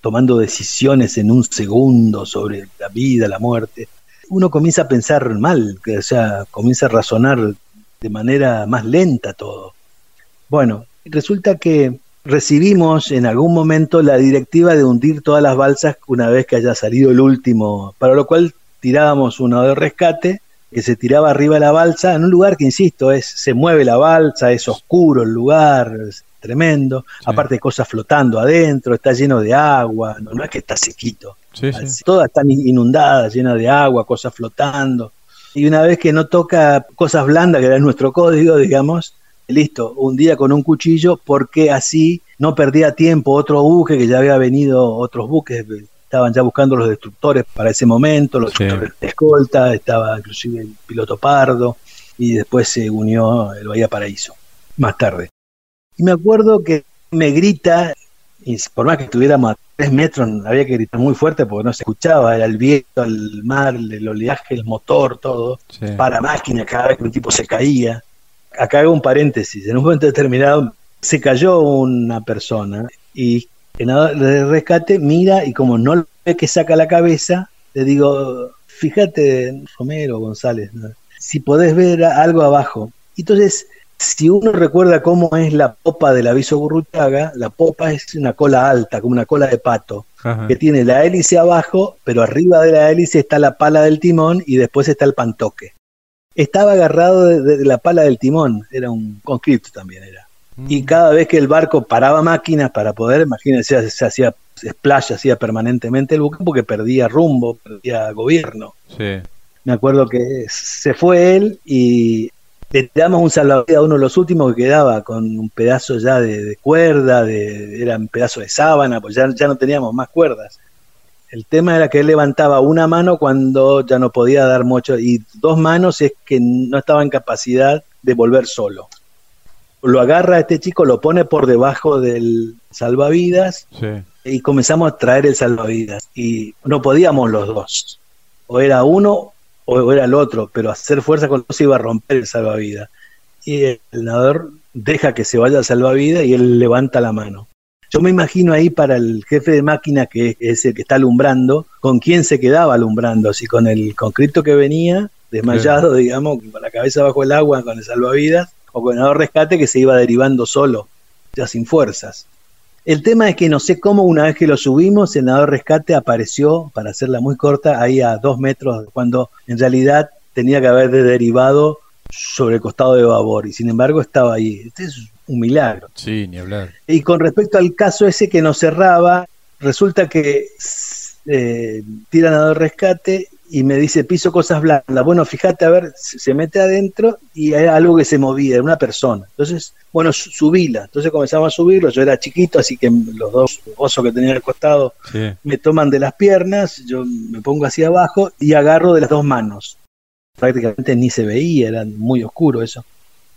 tomando decisiones en un segundo sobre la vida, la muerte, uno comienza a pensar mal, o sea, comienza a razonar de manera más lenta todo. Bueno, resulta que recibimos en algún momento la directiva de hundir todas las balsas una vez que haya salido el último, para lo cual tirábamos uno de rescate que se tiraba arriba de la balsa, en un lugar que, insisto, es se mueve la balsa, es oscuro el lugar, es tremendo, aparte de cosas flotando adentro, está lleno de agua, no, es que está sequito, todas están inundadas, llenas de agua, cosas flotando. Y una vez que no toca cosas blandas, que era nuestro código, digamos, listo, un día con un cuchillo, porque así no perdía tiempo otro buque que ya había venido, otros buques estaban ya buscando los destructores para ese momento, los destructores de escolta, estaba inclusive el piloto Pardo, y después se unió el Bahía Paraíso, más tarde. Y me acuerdo que me grita, y por más que estuviéramos a tres metros, había que gritar muy fuerte porque no se escuchaba, era el viento, el mar, el oleaje, el motor, todo, para máquina cada vez que un tipo se caía. Acá hago un paréntesis, en un momento determinado se cayó una persona y el de rescate mira y como no ve que saca la cabeza, le digo, fíjate, Romero González, si podés ver algo abajo. Entonces, si uno recuerda cómo es la popa del aviso Gurrutaga, la popa es una cola alta, como una cola de pato, que tiene la hélice abajo, pero arriba de la hélice está la pala del timón y después está el pantoque. Estaba agarrado de, de la pala del timón, era un conscripto también era. Y cada vez que el barco paraba máquinas para poder, imagínense, se hacía splash, hacía permanentemente el buque porque perdía rumbo, perdía gobierno. Me acuerdo que se fue él y le damos un salvavidas a uno de los últimos que quedaba con un pedazo ya de, cuerda, de, era un pedazo de sábana, pues ya, ya no teníamos más cuerdas. El tema era que él levantaba una mano cuando ya no podía dar mucho y dos manos es que no estaba en capacidad de volver solo lo agarra este chico, lo pone por debajo del salvavidas y comenzamos a traer el salvavidas. Y no podíamos los dos. O era uno o era el otro, pero hacer fuerza con los iba a romper el salvavidas. Y el nadador deja que se vaya al salvavidas y él levanta la mano. Yo me imagino ahí para el jefe de máquina, que es el que está alumbrando, con quién se quedaba alumbrando, si con el concreto que venía, desmayado, digamos, con la cabeza bajo el agua, con el salvavidas, o con el rescate que se iba derivando solo, ya sin fuerzas. El tema es que no sé cómo una vez que lo subimos, el nadador rescate apareció, para hacerla muy corta, ahí a dos metros, cuando en realidad tenía que haber derivado sobre el costado de babor, y sin embargo estaba ahí. Este es un milagro. Sí, ni hablar. Y con respecto al caso ese que nos cerraba, resulta que eh, tira nadador rescate y me dice, piso cosas blandas. Bueno, fíjate, a ver, se mete adentro y hay algo que se movía, era una persona. Entonces, bueno, subíla. Entonces comenzamos a subirlo, yo era chiquito, así que los dos osos que tenía al costado me toman de las piernas, yo me pongo hacia abajo y agarro de las dos manos. Prácticamente ni se veía, era muy oscuro eso.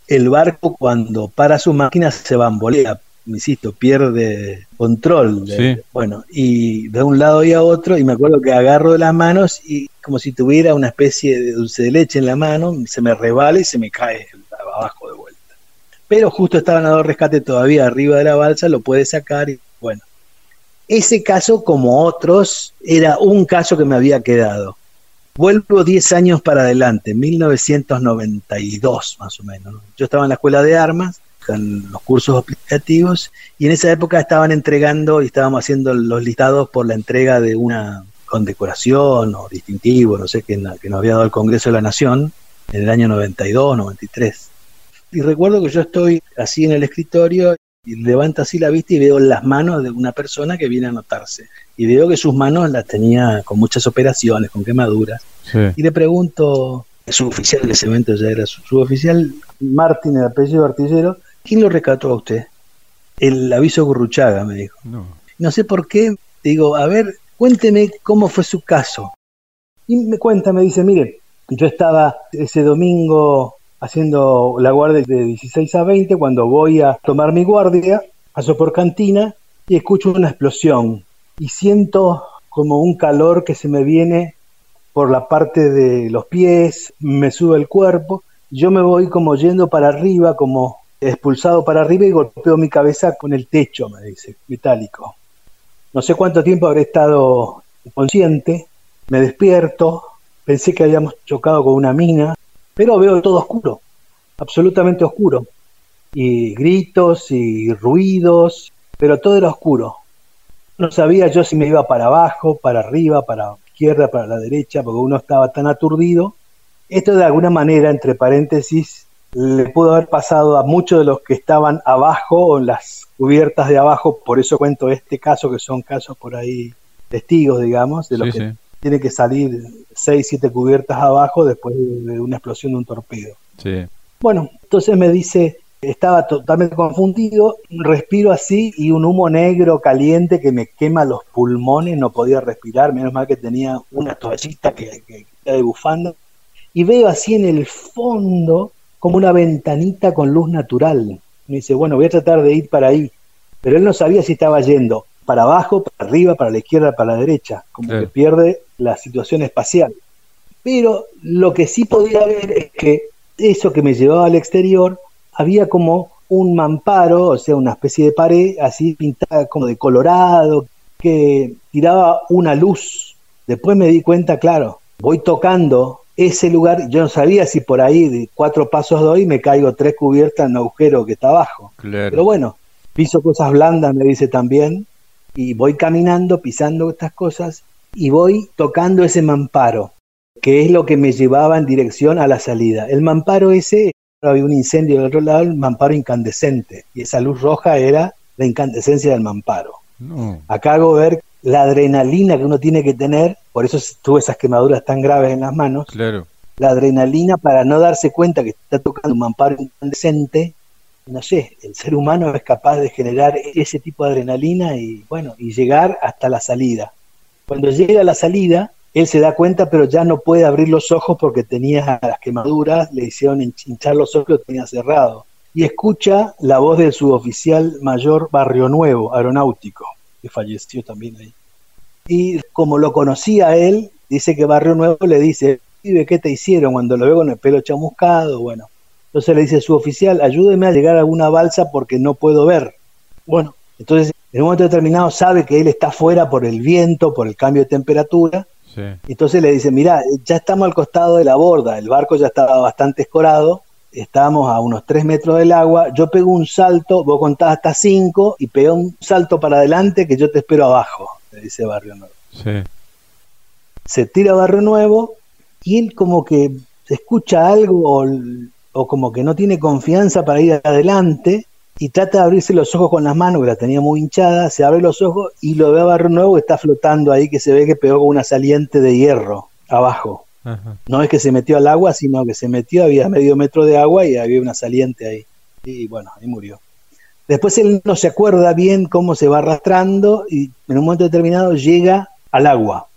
El barco cuando para su máquina se bambolea, insisto, pierde control. Bueno, y de un lado y a otro, y me acuerdo que agarro de las manos y como si tuviera una especie de dulce de leche en la mano, se me rebala y se me cae abajo de vuelta. Pero justo estaba en rescate todavía arriba de la balsa, lo puede sacar y bueno. Ese caso, como otros, era un caso que me había quedado. Vuelvo 10 años para adelante, 1992 más o menos. Yo estaba en la escuela de armas, en los cursos aplicativos, y en esa época estaban entregando y estábamos haciendo los listados por la entrega de una condecoración o distintivo, no sé, que, que nos había dado el Congreso de la Nación en el año 92, 93. Y recuerdo que yo estoy así en el escritorio y levanto así la vista y veo las manos de una persona que viene a anotarse y veo que sus manos las tenía con muchas operaciones, con quemaduras. Y le pregunto, su oficial de ese evento ya era su, oficial, Martín, el apellido artillero, ¿quién lo rescató a usted? El aviso Gurruchaga, me dijo. No. no sé por qué, digo, a ver, cuénteme cómo fue su caso. Y me cuenta, me dice, mire, yo estaba ese domingo haciendo la guardia de 16 a 20, cuando voy a tomar mi guardia, paso por cantina y escucho una explosión y siento como un calor que se me viene por la parte de los pies, me sube el cuerpo, yo me voy como yendo para arriba, como expulsado para arriba y golpeo mi cabeza con el techo, me dice, metálico. No sé cuánto tiempo habré estado consciente, me despierto, pensé que habíamos chocado con una mina, pero veo todo oscuro, absolutamente oscuro, y gritos y ruidos, pero todo era oscuro. No sabía yo si me iba para abajo, para arriba, para la izquierda, para la derecha, porque uno estaba tan aturdido. Esto de alguna manera, entre paréntesis, le pudo haber pasado a muchos de los que estaban abajo o en las cubiertas de abajo, por eso cuento este caso, que son casos por ahí testigos, digamos, de los que tiene que salir seis, siete cubiertas abajo después de una explosión de un torpedo. Bueno, entonces me dice, estaba totalmente confundido, respiro así y un humo negro caliente que me quema los pulmones, no podía respirar, menos mal que tenía una toallita que, que, de bufanda, y veo así en el fondo como una ventanita con luz natural. Me dice, bueno, voy a tratar de ir para ahí, pero él no sabía si estaba yendo para abajo, para arriba, para la izquierda, para la derecha, como que pierde la situación espacial. Pero lo que sí podía ver es que eso que me llevaba al exterior había como un mamparo, o sea, una especie de pared así pintada como de colorado, que tiraba una luz. Después me di cuenta, claro, voy tocando ese lugar, yo no sabía si por ahí de cuatro pasos doy me caigo tres cubiertas en un agujero que está abajo. Pero bueno, piso cosas blandas, me dice también, y voy caminando, pisando estas cosas, y voy tocando ese mamparo, que es lo que me llevaba en dirección a la salida. El mamparo ese había un incendio del otro lado, el mamparo incandescente, y esa luz roja era la incandescencia del mamparo. Acá hago ver la adrenalina que uno tiene que tener, por eso tuve esas quemaduras tan graves en las manos. Claro. La adrenalina para no darse cuenta que está tocando un mamparo incandescente. No sé, el ser humano es capaz de generar ese tipo de adrenalina y bueno, y llegar hasta la salida. Cuando llega a la salida, él se da cuenta, pero ya no puede abrir los ojos porque tenía las quemaduras, le hicieron hinchar los ojos, lo tenía cerrado. Y escucha la voz del suboficial mayor Barrio Nuevo, aeronáutico, que falleció también ahí. Y como lo conocía él, dice que Barrio Nuevo le dice, ¿qué te hicieron cuando lo veo con el pelo chamuscado? Bueno, entonces le dice su oficial, ayúdeme a llegar a alguna balsa porque no puedo ver. Bueno, entonces en un momento determinado sabe que él está fuera por el viento, por el cambio de temperatura, entonces le dice, mira, ya estamos al costado de la borda, el barco ya estaba bastante escorado, estábamos a unos 3 metros del agua, yo pego un salto, vos contás hasta 5 y pego un salto para adelante que yo te espero abajo, le dice Barrio Nuevo. Se tira Barrio Nuevo y él como que escucha algo o como que no tiene confianza para ir adelante y trata de abrirse los ojos con las manos, que la tenía muy hinchada, se abre los ojos y lo ve a Barrio Nuevo que está flotando ahí, que se ve que pegó con una saliente de hierro abajo. No es que se metió al agua, sino que se metió, había medio metro de agua y había una saliente ahí. Y bueno, ahí murió. Después él no se acuerda bien cómo se va arrastrando y en un momento determinado llega al agua.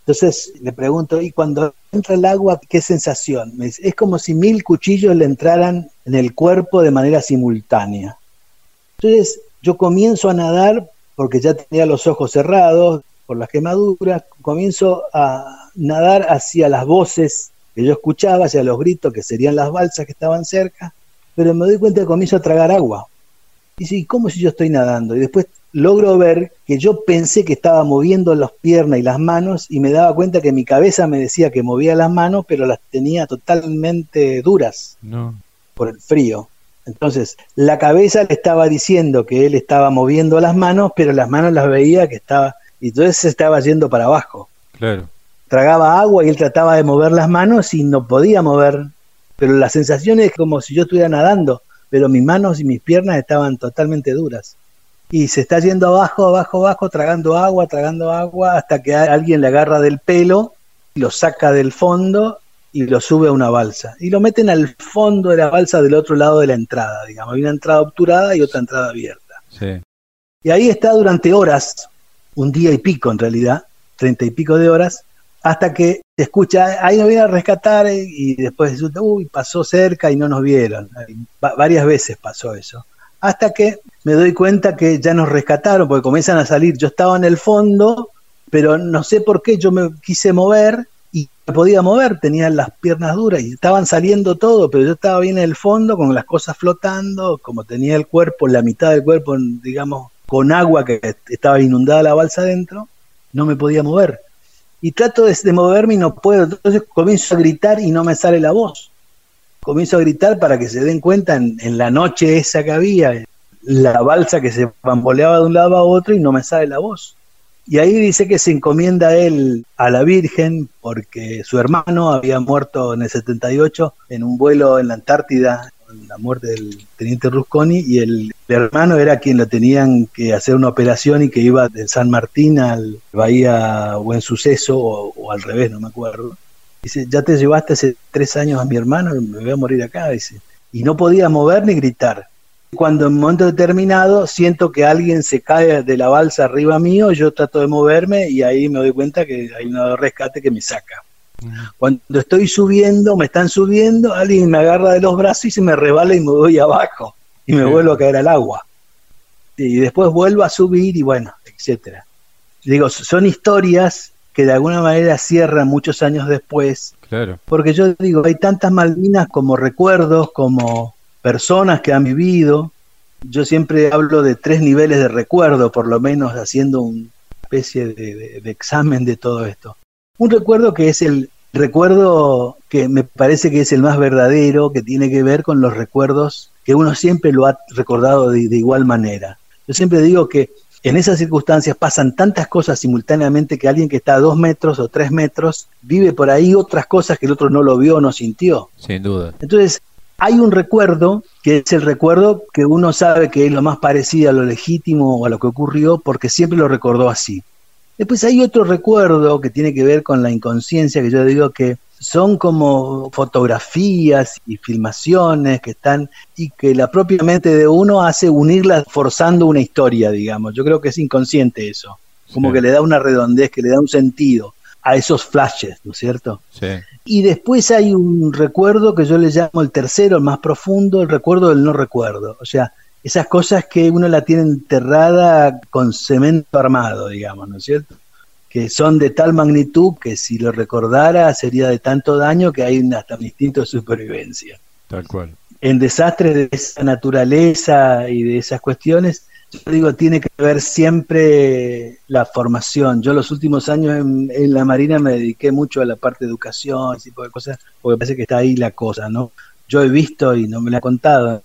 Entonces le pregunto, ¿y cuando entra el agua, qué sensación? es como si mil cuchillos le entraran en el cuerpo de manera simultánea. Entonces, yo comienzo a nadar porque ya tenía los ojos cerrados por las quemaduras, comienzo a nadar hacia las voces que yo escuchaba, hacia los gritos que serían las balsas que estaban cerca, pero me doy cuenta que comienzo a tragar agua. Y sí, ¿cómo si yo estoy nadando? Y después logro ver que yo pensé que estaba moviendo las piernas y las manos y me daba cuenta que mi cabeza me decía que movía las manos, pero las tenía totalmente duras por el frío. Entonces, la cabeza le estaba diciendo que él estaba moviendo las manos, pero las manos las veía que estaba, y entonces se estaba yendo para abajo. Claro. Tragaba agua y él trataba de mover las manos y no podía mover, pero la sensación es como si yo estuviera nadando, pero mis manos y mis piernas estaban totalmente duras y se está yendo abajo, abajo, abajo, tragando agua, tragando agua, hasta que alguien le agarra del pelo, lo saca del fondo y lo sube a una balsa. Y lo meten al fondo de la balsa del otro lado de la entrada, digamos. Hay una entrada obturada y otra entrada abierta. Sí. Y ahí está durante horas, un día y pico en realidad, treinta y pico de horas, hasta que se escucha, ahí nos viene a rescatar y después uy, pasó cerca y no nos vieron. varias veces pasó eso hasta que me doy cuenta que ya nos rescataron, porque comienzan a salir, yo estaba en el fondo, pero no sé por qué yo me quise mover podía mover, tenía las piernas duras y estaban saliendo todo, pero yo estaba bien en el fondo con las cosas flotando, como tenía el cuerpo, la mitad del cuerpo, digamos, con agua que estaba inundada la balsa adentro, no me podía mover. Y trato de, de moverme y no puedo, entonces comienzo a gritar y no me sale la voz comienzo a gritar para que se den cuenta en, la noche esa que había, la balsa que se bamboleaba de un lado a otro y no me sale la voz. Y ahí dice que se encomienda él a la Virgen porque su hermano había muerto en el 78 en un vuelo en la Antártida, con la muerte del teniente Rusconi, y el, hermano era quien lo tenían que hacer una operación y que iba de San Martín al Bahía Buen Suceso o al revés, no me acuerdo. Dice, ya te llevaste hace tres años a mi hermano, me voy a morir acá, dice. Y no podía mover ni gritar. Cuando en un momento determinado siento que alguien se cae de la balsa arriba mío, yo trato de moverme y ahí me doy cuenta que hay un rescate que me saca. Cuando estoy subiendo, me están subiendo, alguien me agarra de los brazos y se me rebala y me voy abajo y me vuelvo a caer al agua. Y después vuelvo a subir y bueno, etcétera. Digo, son historias que de alguna manera cierra muchos años después. Claro. Porque yo digo, hay tantas Malvinas como recuerdos, como personas que han vivido. Yo siempre hablo de tres niveles de recuerdo, por lo menos haciendo una especie de, de examen de todo esto. Un recuerdo que es el recuerdo que me parece que es el más verdadero, que tiene que ver con los recuerdos que uno siempre lo ha recordado de, de igual manera. Yo siempre digo que en esas circunstancias pasan tantas cosas simultáneamente que alguien que está a dos metros o tres metros vive por ahí otras cosas que el otro no lo vio o no sintió. Sin duda. Entonces, hay un recuerdo que es el recuerdo que uno sabe que es lo más parecido a lo legítimo o a lo que ocurrió porque siempre lo recordó así. Después hay otro recuerdo que tiene que ver con la inconsciencia, que yo digo que son como fotografías y filmaciones que están y que la propia mente de uno hace unirlas forzando una historia, digamos. Yo creo que es inconsciente eso, como que le da una redondez, que le da un sentido a esos flashes, ¿no es cierto? Sí. Y después hay un recuerdo que yo le llamo el tercero, el más profundo, el recuerdo del no recuerdo. O sea, esas cosas que uno la tiene enterrada con cemento armado, digamos, ¿no es cierto? Que son de tal magnitud que si lo recordara sería de tanto daño que hay hasta un instinto de supervivencia. Tal cual. En desastres de esa naturaleza y de esas cuestiones, yo digo, tiene que ver siempre la formación. Yo los últimos años en, la Marina me dediqué mucho a la parte de educación, ese tipo de cosas, porque parece que está ahí la cosa, ¿no? Yo he visto, y no me lo ha contado,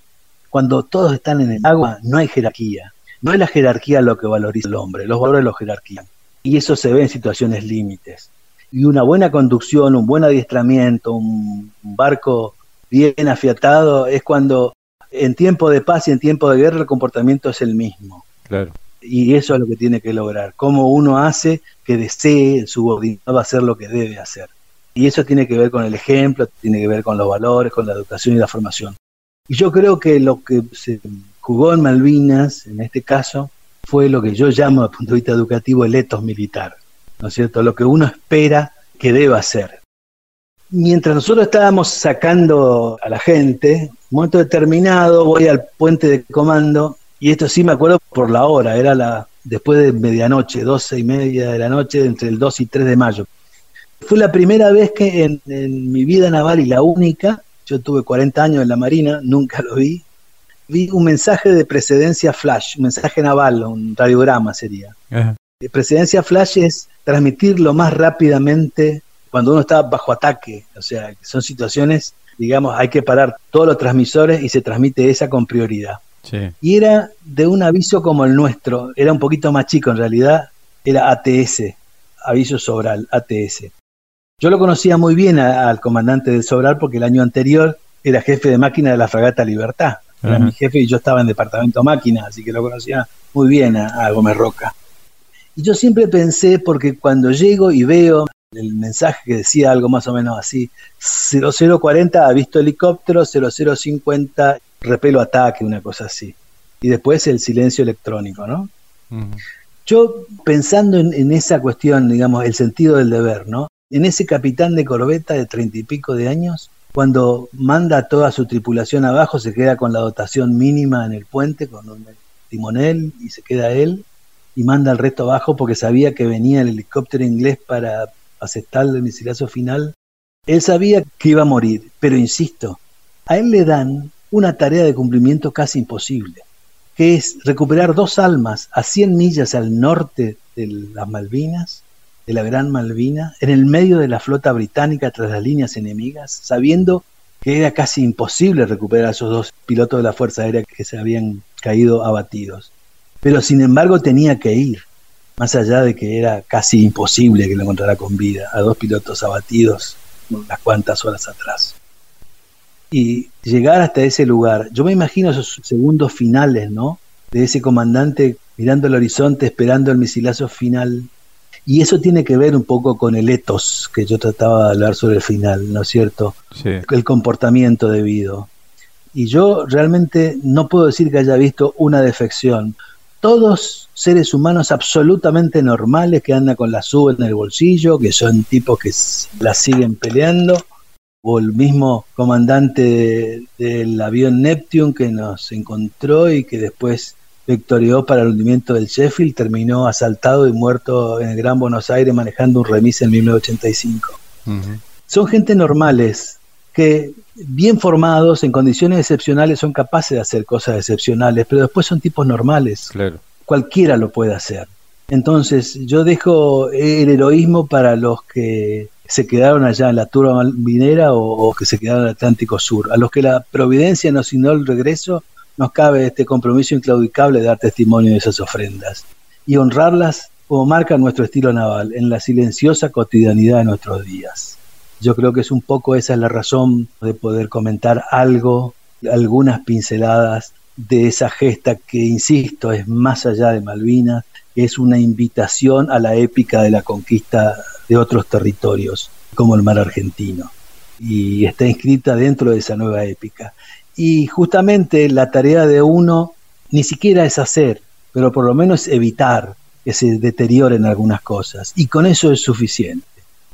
cuando todos están en el agua, no hay jerarquía. No es la jerarquía lo que valoriza el hombre, los valores los jerarquían. Y eso se ve en situaciones límites. Y una buena conducción, un buen adiestramiento, un, barco bien afiatado, es cuando en tiempo de paz y en tiempo de guerra el comportamiento es el mismo. Claro. Y eso es lo que tiene que lograr. Cómo uno hace que desee el subordinado hacer lo que debe hacer. Y eso tiene que ver con el ejemplo, tiene que ver con los valores, con la educación y la formación. Y yo creo que lo que se jugó en Malvinas, en este caso, fue lo que yo llamo, desde el punto de vista educativo, el etos militar. ¿No es cierto? Lo que uno espera que deba hacer. Mientras nosotros estábamos sacando a la gente, un momento determinado voy al puente de comando Y esto sí me acuerdo por la hora, era la después de medianoche, doce y media de la noche, entre el 2 y 3 de mayo. Fue la primera vez que en, mi vida naval y la única, yo tuve 40 años en la Marina, nunca lo vi, vi un mensaje de precedencia flash, un mensaje naval, un radiograma sería. Precedencia flash es transmitir lo más rápidamente cuando uno está bajo ataque, o sea, son situaciones, digamos, hay que parar todos los transmisores y se transmite esa con prioridad. Y era de un aviso como el nuestro, era un poquito más chico en realidad, era ATS, aviso Sobral, ATS. Yo lo conocía muy bien al comandante del Sobral porque el año anterior era jefe de máquina de la fragata Libertad. Era mi jefe y yo estaba en departamento máquina, así que lo conocía muy bien a, a Gómez Roca. Y yo siempre pensé, porque cuando llego y veo el mensaje que decía algo más o menos así, 0040 ha visto helicóptero, 0050 repelo ataque, una cosa así. Y después el silencio electrónico, ¿no? Yo pensando en, esa cuestión, digamos, el sentido del deber, ¿no? En ese capitán de corbeta de treinta y pico de años, cuando manda a toda su tripulación abajo, se queda con la dotación mínima en el puente, con un timonel, y se queda él, y manda al resto abajo porque sabía que venía el helicóptero inglés para aceptar el misilazo final. Él sabía que iba a morir, pero insisto, a él le dan una tarea de cumplimiento casi imposible, que es recuperar dos almas a 100 millas al norte de las Malvinas, de la Gran Malvina, en el medio de la flota británica tras las líneas enemigas, sabiendo que era casi imposible recuperar a esos dos pilotos de la Fuerza Aérea que se habían caído abatidos. Pero sin embargo tenía que ir, más allá de que era casi imposible que lo encontrara con vida, a dos pilotos abatidos unas cuantas horas atrás y llegar hasta ese lugar. Yo me imagino esos segundos finales, ¿no? De ese comandante mirando el horizonte, esperando el misilazo final. Y eso tiene que ver un poco con el etos que yo trataba de hablar sobre el final, ¿no es cierto? El comportamiento debido. Y yo realmente no puedo decir que haya visto una defección. Todos seres humanos absolutamente normales que andan con la sub en el bolsillo, que son tipos que la siguen peleando o el mismo comandante del avión Neptune que nos encontró y que después victorió para el hundimiento del Sheffield, terminó asaltado y muerto en el Gran Buenos Aires manejando un remis en 1985. Son gente normales que, bien formados, en condiciones excepcionales, son capaces de hacer cosas excepcionales, pero después son tipos normales. Cualquiera lo puede hacer. Entonces, yo dejo el heroísmo para los que se quedaron allá en la turba minera o, que se quedaron en el Atlántico Sur. A los que la providencia nos signó el regreso, nos cabe este compromiso inclaudicable de dar testimonio de esas ofrendas y honrarlas como marca nuestro estilo naval, en la silenciosa cotidianidad de nuestros días. Yo creo que es un poco esa es la razón de poder comentar algo, algunas pinceladas de esa gesta que, insisto, es más allá de Malvinas, es una invitación a la épica de la conquista de otros territorios, como el mar argentino. Y está inscrita dentro de esa nueva épica. Y justamente la tarea de uno ni siquiera es hacer, pero por lo menos evitar que se deterioren algunas cosas. Y con eso es suficiente.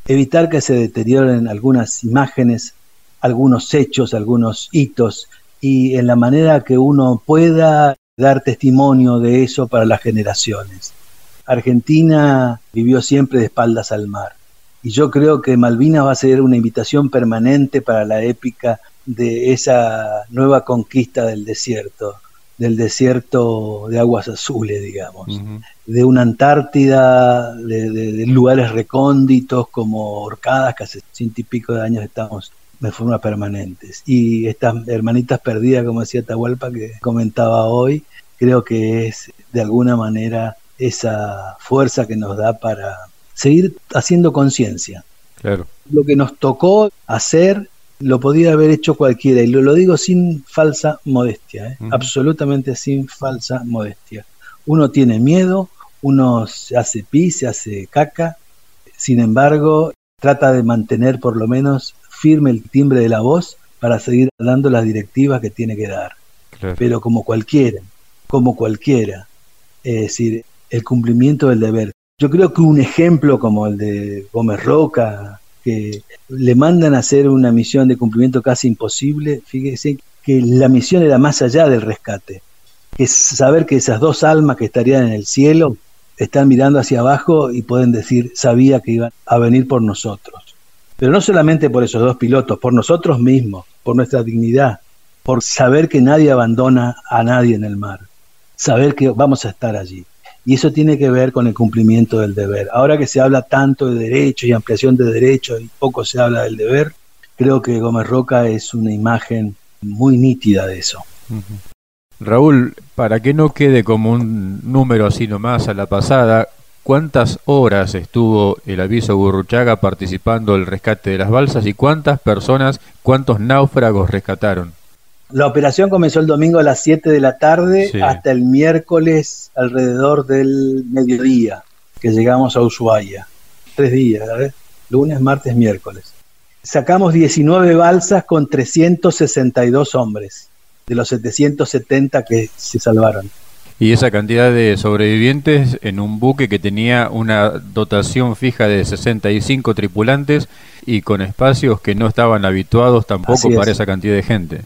Evitar que se deterioren algunas imágenes, algunos hechos, algunos hitos, y en la manera que uno pueda dar testimonio de eso para las generaciones. Argentina vivió siempre de espaldas al mar. Y yo creo que Malvinas va a ser una invitación permanente para la épica de esa nueva conquista del desierto, del desierto de aguas azules, digamos, de una Antártida, de, lugares recónditos como Orcadas, que hace ciento y pico de años estamos de forma permanentes. Y estas hermanitas perdidas, como decía Tahualpa, que comentaba hoy, creo que es de alguna manera esa fuerza que nos da para seguir haciendo conciencia. Claro. Lo que nos tocó hacer lo podía haber hecho cualquiera, y lo, digo sin falsa modestia, ¿eh? absolutamente sin falsa modestia. Uno tiene miedo, uno se hace pis, se hace caca, sin embargo, trata de mantener por lo menos firme el timbre de la voz para seguir dando las directivas que tiene que dar. Pero como cualquiera, como cualquiera. Es decir, el cumplimiento del deber. Yo creo que un ejemplo como el de Gómez Roca, que le mandan a hacer una misión de cumplimiento casi imposible, fíjese que la misión era más allá del rescate. que saber que esas dos almas que estarían en el cielo están mirando hacia abajo y pueden decir, sabía que iban a venir por nosotros. Pero no solamente por esos dos pilotos, por nosotros mismos, por nuestra dignidad, por saber que nadie abandona a nadie en el mar, saber que vamos a estar allí. Y eso tiene que ver con el cumplimiento del deber. Ahora que se habla tanto de derechos y ampliación de derechos y poco se habla del deber, creo que Gómez Roca es una imagen muy nítida de eso. Raúl, para que no quede como un número así nomás a la pasada, ¿cuántas horas estuvo el aviso Gurruchaga participando del rescate de las balsas y cuántas personas, cuántos náufragos rescataron? La operación comenzó el domingo a las 7 de la tarde hasta el miércoles alrededor del mediodía, que llegamos a Ushuaia. Tres días, ¿sabes? Lunes, martes, miércoles. Sacamos 19 balsas con 362 hombres de los 770 que se salvaron. Y esa cantidad de sobrevivientes en un buque que tenía una dotación fija de 65 tripulantes y con espacios que no estaban habituados tampoco para esa cantidad de gente.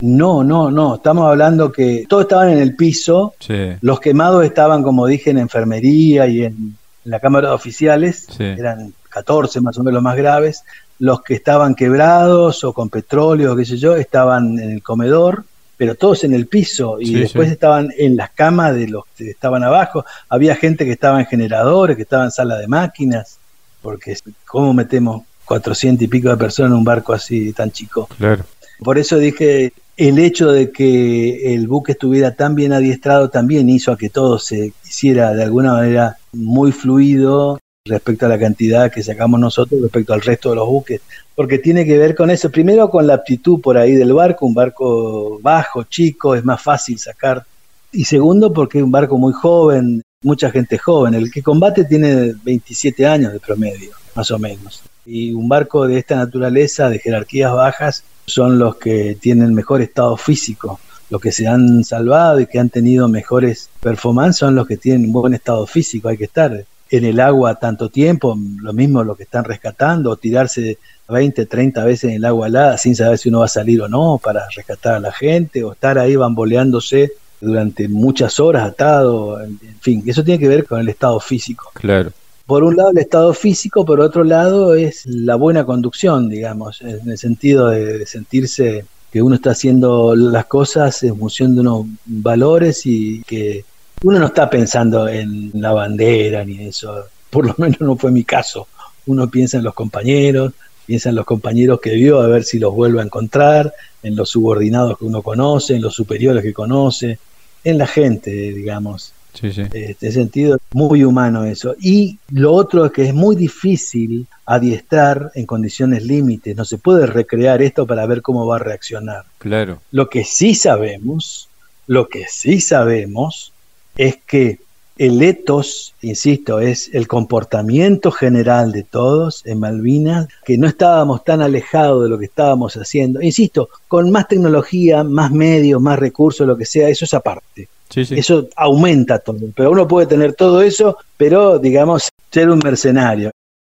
No, no, no. Estamos hablando que todos estaban en el piso. Los quemados estaban, como dije, en enfermería y en, la Cámara de Oficiales. Eran 14 más o menos los más graves. Los que estaban quebrados o con petróleo, qué sé yo, estaban en el comedor pero todos en el piso y después estaban en las camas de los que estaban abajo. Había gente que estaba en generadores, que estaba en sala de máquinas, porque ¿cómo metemos 400 y pico de personas en un barco así tan chico? Claro. Por eso dije, el hecho de que el buque estuviera tan bien adiestrado también hizo a que todo se hiciera de alguna manera muy fluido respecto a la cantidad que sacamos nosotros respecto al resto de los buques, porque tiene que ver con eso, primero con la aptitud por ahí del barco, un barco bajo, chico, es más fácil sacar, y segundo porque es un barco muy joven, mucha gente joven, el que combate tiene 27 años de promedio, más o menos, y un barco de esta naturaleza, de jerarquías bajas, son los que tienen mejor estado físico, los que se han salvado y que han tenido mejores performances son los que tienen un buen estado físico, hay que estar en el agua tanto tiempo, lo mismo lo que están rescatando, o tirarse 20, 30 veces en el agua helada sin saber si uno va a salir o no para rescatar a la gente, o estar ahí bamboleándose durante muchas horas atado, en fin, eso tiene que ver con el estado físico. Claro. Por un lado el estado físico, por otro lado es la buena conducción, digamos, en el sentido de sentirse que uno está haciendo las cosas en función de unos valores y que uno no está pensando en la bandera ni eso, por lo menos no fue mi caso. Uno piensa en los compañeros, piensa en los compañeros que vio, a ver si los vuelve a encontrar, en los subordinados que uno conoce, en los superiores que conoce, en la gente, digamos. Sí, sí. Este sentido, muy humano eso. Y lo otro es que es muy difícil adiestrar en condiciones límites. No se puede recrear esto para ver cómo va a reaccionar. Claro. Lo que sí sabemos, lo que sí sabemos es que el etos, insisto, es el comportamiento general de todos en Malvinas, que no estábamos tan alejados de lo que estábamos haciendo. Insisto, con más tecnología, más medios, más recursos, lo que sea, eso es aparte. Eso aumenta todo. Pero uno puede tener todo eso, pero digamos, ser un mercenario.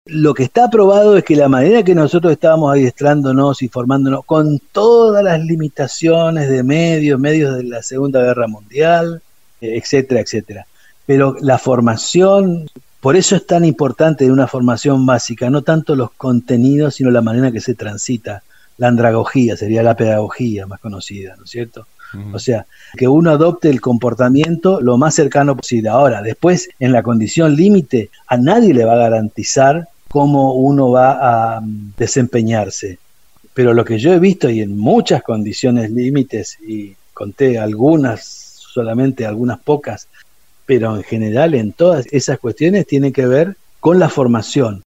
Lo que está probado es que la manera que nosotros estábamos adiestrándonos y formándonos con todas las limitaciones de medios, medios de la Segunda Guerra Mundial, etcétera, etcétera. Pero la formación, por eso es tan importante una formación básica, no tanto los contenidos, sino la manera que se transita. La andragogía sería la pedagogía más conocida, ¿no es cierto? O sea, que uno adopte el comportamiento lo más cercano posible. Ahora, después, en la condición límite, a nadie le va a garantizar cómo uno va a mm, desempeñarse. Pero lo que yo he visto y en muchas condiciones límites, y conté algunas solamente algunas pocas, pero en general en todas esas cuestiones tiene que ver con la formación.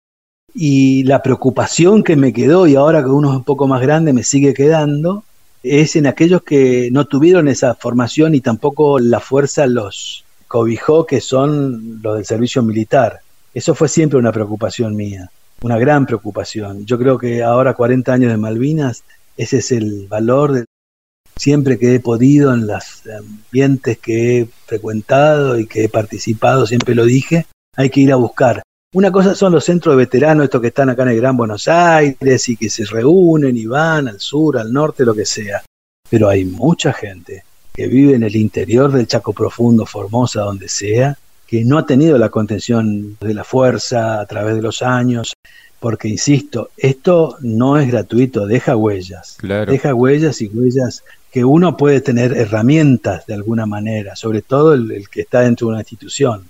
Y la preocupación que me quedó, y ahora que uno es un poco más grande me sigue quedando, es en aquellos que no tuvieron esa formación y tampoco la fuerza los cobijó, que son los del servicio militar. Eso fue siempre una preocupación mía, una gran preocupación. Yo creo que ahora, 40 años de Malvinas, ese es el valor de siempre que he podido en los ambientes que he frecuentado y que he participado, siempre lo dije, hay que ir a buscar. Una cosa son los centros de veteranos, estos que están acá en el Gran Buenos Aires y que se reúnen y van al sur, al norte, lo que sea. Pero hay mucha gente que vive en el interior del Chaco Profundo, Formosa, donde sea, que no ha tenido la contención de la fuerza a través de los años, porque insisto, esto no es gratuito, deja huellas, deja huellas y huellas que uno puede tener herramientas de alguna manera, sobre todo el, que está dentro de una institución,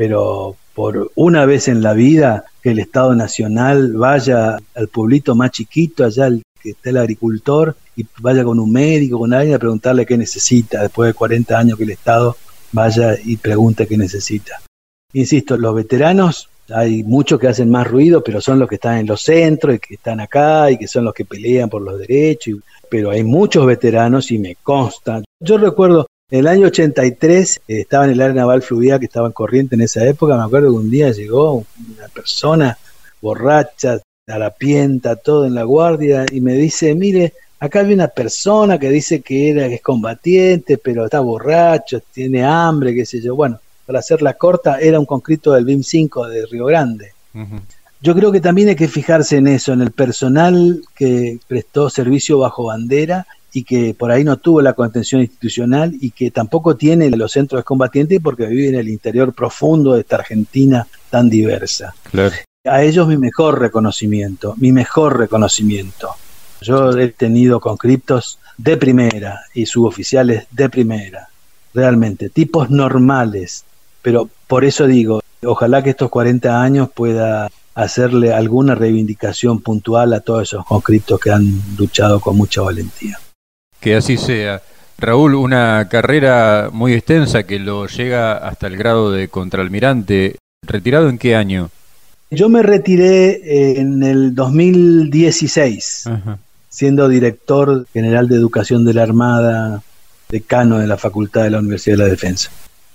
pero por una vez en la vida que el Estado Nacional vaya al pueblito más chiquito, allá el, que esté el agricultor, y vaya con un médico, con alguien a preguntarle qué necesita, después de 40 años que el Estado vaya y pregunte qué necesita. Insisto, los veteranos hay muchos que hacen más ruido, pero son los que están en los centros y que están acá y que son los que pelean por los derechos. Pero hay muchos veteranos y me consta. Yo recuerdo, en el año 83 eh, estaba en el área naval fluvial que estaba en corriente en esa época. Me acuerdo que un día llegó una persona borracha, harapienta, todo en la guardia y me dice, mire, acá hay una persona que dice que era que es combatiente, pero está borracho, tiene hambre, qué sé yo. Bueno, para hacerla corta, era un conscripto del BIM 5 de Río Grande. Yo creo que también hay que fijarse en eso, en el personal que prestó servicio bajo bandera y que por ahí no tuvo la contención institucional y que tampoco tiene los centros de combatientes porque vive en el interior profundo de esta Argentina tan diversa. A ellos mi mejor reconocimiento, mi mejor reconocimiento. Yo he tenido conscriptos de primera y suboficiales de primera, realmente, tipos normales, pero por eso digo, ojalá que estos 40 años pueda hacerle alguna reivindicación puntual a todos esos conscriptos que han luchado con mucha valentía. Que así sea. Raúl, una carrera muy extensa que lo llega hasta el grado de contraalmirante. ¿Retirado en qué año? Yo me retiré en el 2016, siendo director general de educación de la Armada, decano de la Facultad de la Universidad de la Defensa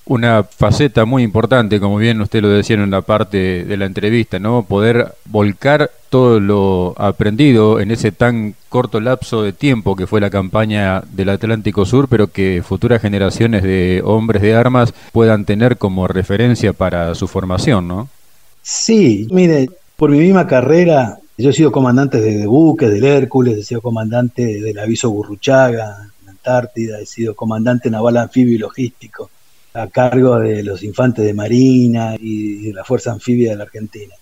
una faceta muy importante, como bien usted lo decía en la parte de la entrevista, ¿no? Poder volcar todo lo aprendido en ese tan corto lapso de tiempo que fue la campaña del Atlántico Sur, pero que futuras generaciones de hombres de armas puedan tener como referencia para su formación, ¿no? Sí, mire, por mi misma carrera, yo he sido comandante de buques, del Hércules, he sido comandante del aviso Gurruchaga, en Antártida, he sido comandante naval anfibio y logístico a cargo de los infantes de Marina y de la Fuerza Anfibia de la Argentina.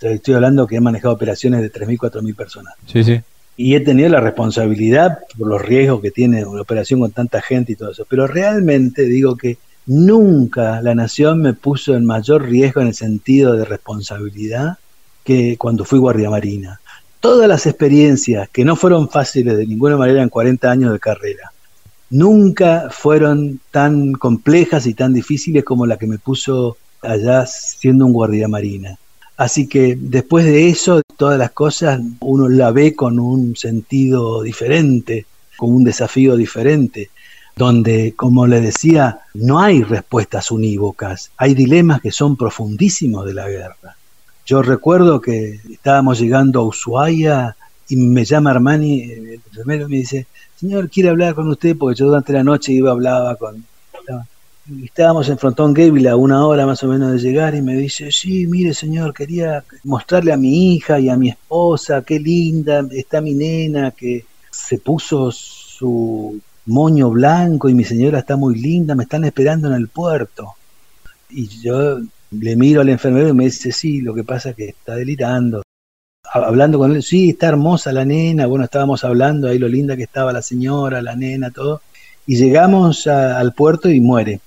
Estoy hablando que he manejado operaciones de 3.000, 4.000 personas. Sí, sí. Y he tenido la responsabilidad por los riesgos que tiene una operación con tanta gente y todo eso. Pero realmente digo que nunca la nación me puso en mayor riesgo en el sentido de responsabilidad que cuando fui guardia marina. Todas las experiencias que no fueron fáciles de ninguna manera en 40 años de carrera, nunca fueron tan complejas y tan difíciles como la que me puso allá siendo un guardia marina. Así que después de eso, todas las cosas uno la ve con un sentido diferente, con un desafío diferente, donde, como le decía, no hay respuestas unívocas, hay dilemas que son profundísimos de la guerra. Yo recuerdo que estábamos llegando a Ushuaia y me llama Armani, el primero me dice, señor quiere hablar con usted porque yo durante la noche iba, hablaba con... Estábamos en Frontón Gable a una hora más o menos de llegar y me dice, sí, mire señor, quería mostrarle a mi hija y a mi esposa, qué linda está mi nena, que se puso su moño blanco y mi señora está muy linda, me están esperando en el puerto. Y yo le miro al enfermero y me dice, sí, lo que pasa es que está delirando, hablando con él, sí, está hermosa la nena, bueno, estábamos hablando ahí lo linda que estaba la señora, la nena, todo, y llegamos al puerto y muere.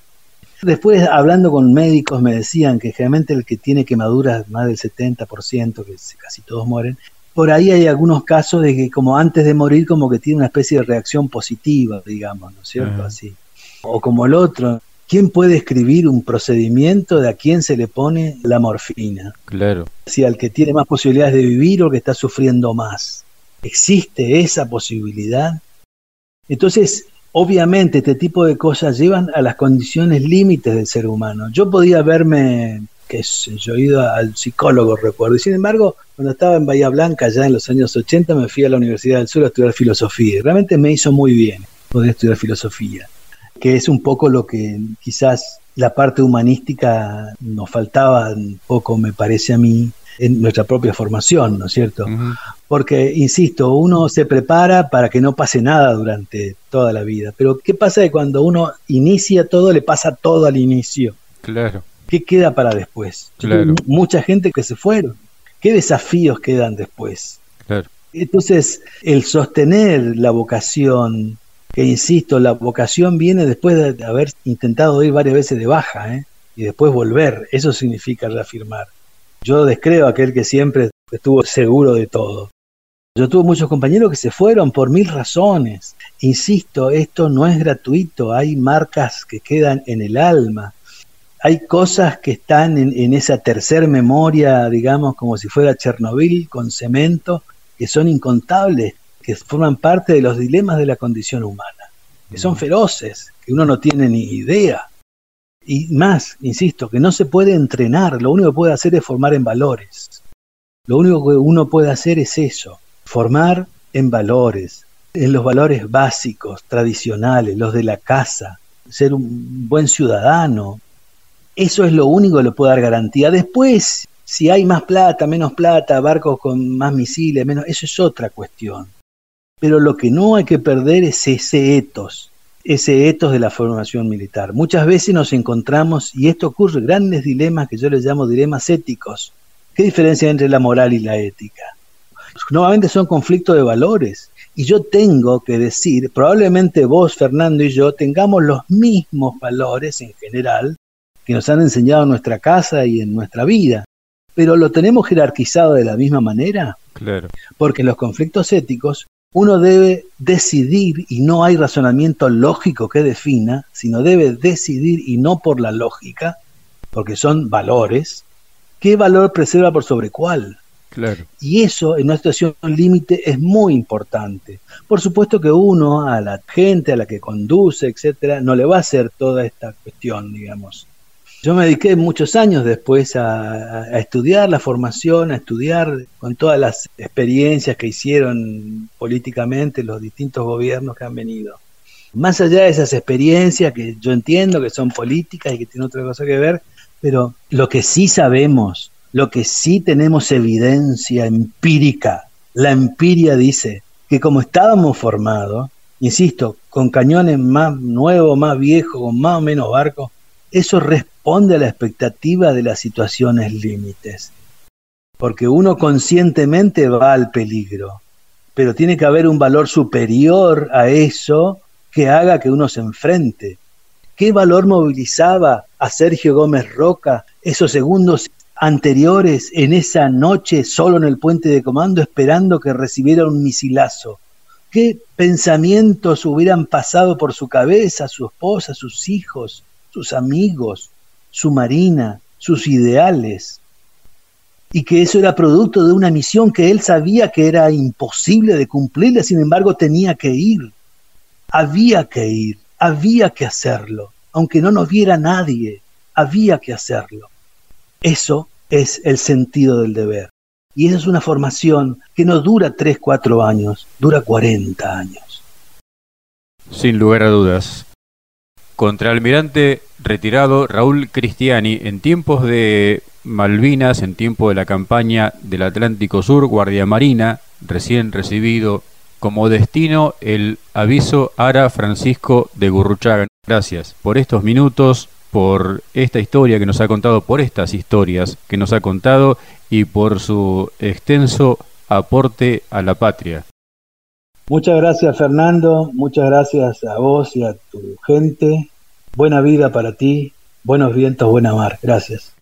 Después, hablando con médicos, me decían que generalmente el que tiene quemaduras, más del 70%, que casi todos mueren, por ahí hay algunos casos de que como antes de morir como que tiene una especie de reacción positiva, digamos, ¿no es cierto? Así. O como el otro, ¿Quién puede escribir un procedimiento de a quién se le pone la morfina? Claro. Si al que tiene más posibilidades de vivir o al que está sufriendo más. ¿Existe esa posibilidad? Entonces, obviamente, este tipo de cosas llevan a las condiciones límites del ser humano. Yo podía verme, que yo he ido al psicólogo, recuerdo, y sin embargo, cuando estaba en Bahía Blanca, ya en los años 80, me fui a la Universidad del Sur a estudiar filosofía. Y realmente me hizo muy bien poder estudiar filosofía que es un poco lo que quizás la parte humanística nos faltaba un poco, me parece a mí, en nuestra propia formación, ¿no es cierto? Porque, insisto, uno se prepara para que no pase nada durante toda la vida. Pero, ¿qué pasa de cuando uno inicia todo, le pasa todo al inicio? Claro. ¿Qué queda para después? Claro. Mucha gente que se fueron. ¿Qué desafíos quedan después? Claro. Entonces, el sostener la vocación, que insisto, la vocación viene después de haber intentado ir varias veces de baja, ¿eh? y después volver, eso significa reafirmar. Yo descreo a aquel que siempre estuvo seguro de todo. Yo tuve muchos compañeros que se fueron por mil razones. Insisto, esto no es gratuito, hay marcas que quedan en el alma. Hay cosas que están en, en esa tercer memoria, digamos, como si fuera Chernobyl con cemento, que son incontables, que forman parte de los dilemas de la condición humana, que son feroces, que uno no tiene ni idea. Y más, insisto, que no se puede entrenar, lo único que puede hacer es formar en valores. Lo único que uno puede hacer es eso, formar en valores, en los valores básicos, tradicionales, los de la casa, ser un buen ciudadano. Eso es lo único que le puede dar garantía. Después, si hay más plata, menos plata, barcos con más misiles, menos, eso es otra cuestión. Pero lo que no hay que perder es ese etos, ese etos de la formación militar. Muchas veces nos encontramos, y esto ocurre, grandes dilemas que yo les llamo dilemas éticos. ¿Qué diferencia hay entre la moral y la ética? Nuevamente son conflictos de valores. Y yo tengo que decir, probablemente vos, Fernando y yo, tengamos los mismos valores en general que nos han enseñado en nuestra casa y en nuestra vida. Pero lo tenemos jerarquizado de la misma manera. Claro. Porque en los conflictos éticos uno debe decidir y no hay razonamiento lógico que defina, sino debe decidir y no por la lógica, porque son valores, qué valor preserva por sobre cuál. Claro. Y eso en una situación límite es muy importante. Por supuesto que uno a la gente a la que conduce, etcétera, no le va a hacer toda esta cuestión, digamos. Yo me dediqué muchos años después a, estudiar la formación, a estudiar con todas las experiencias que hicieron políticamente los distintos gobiernos que han venido. Más allá de esas experiencias que yo entiendo que son políticas y que tienen otra cosa que ver, pero lo que sí sabemos, lo que sí tenemos evidencia empírica, la empiria dice que como estábamos formados, insisto, con cañones más nuevos, más viejos, con más o menos barcos, eso responde a la expectativa de las situaciones límites. Porque uno conscientemente va al peligro, pero tiene que haber un valor superior a eso que haga que uno se enfrente. ¿Qué valor movilizaba a Sergio Gómez Roca esos segundos anteriores en esa noche solo en el puente de comando esperando que recibiera un misilazo? ¿Qué pensamientos hubieran pasado por su cabeza, su esposa, sus hijos, sus amigos, su marina, sus ideales, y que eso era producto de una misión que él sabía que era imposible de cumplirle, sin embargo tenía que ir, había que ir, había que hacerlo, aunque no nos viera nadie, había que hacerlo. Eso es el sentido del deber. Y esa es una formación que no dura 3, 4 años, dura 40 años. Sin lugar a dudas. Contraalmirante retirado Raúl Cristiani en tiempos de Malvinas, en tiempo de la campaña del Atlántico Sur, Guardia Marina, recién recibido como destino el aviso Ara Francisco de Gurruchaga. Gracias por estos minutos, por esta historia que nos ha contado, por estas historias que nos ha contado y por su extenso aporte a la patria. Muchas gracias Fernando, muchas gracias a vos y a tu gente. Buena vida para ti, buenos vientos, buena mar. Gracias.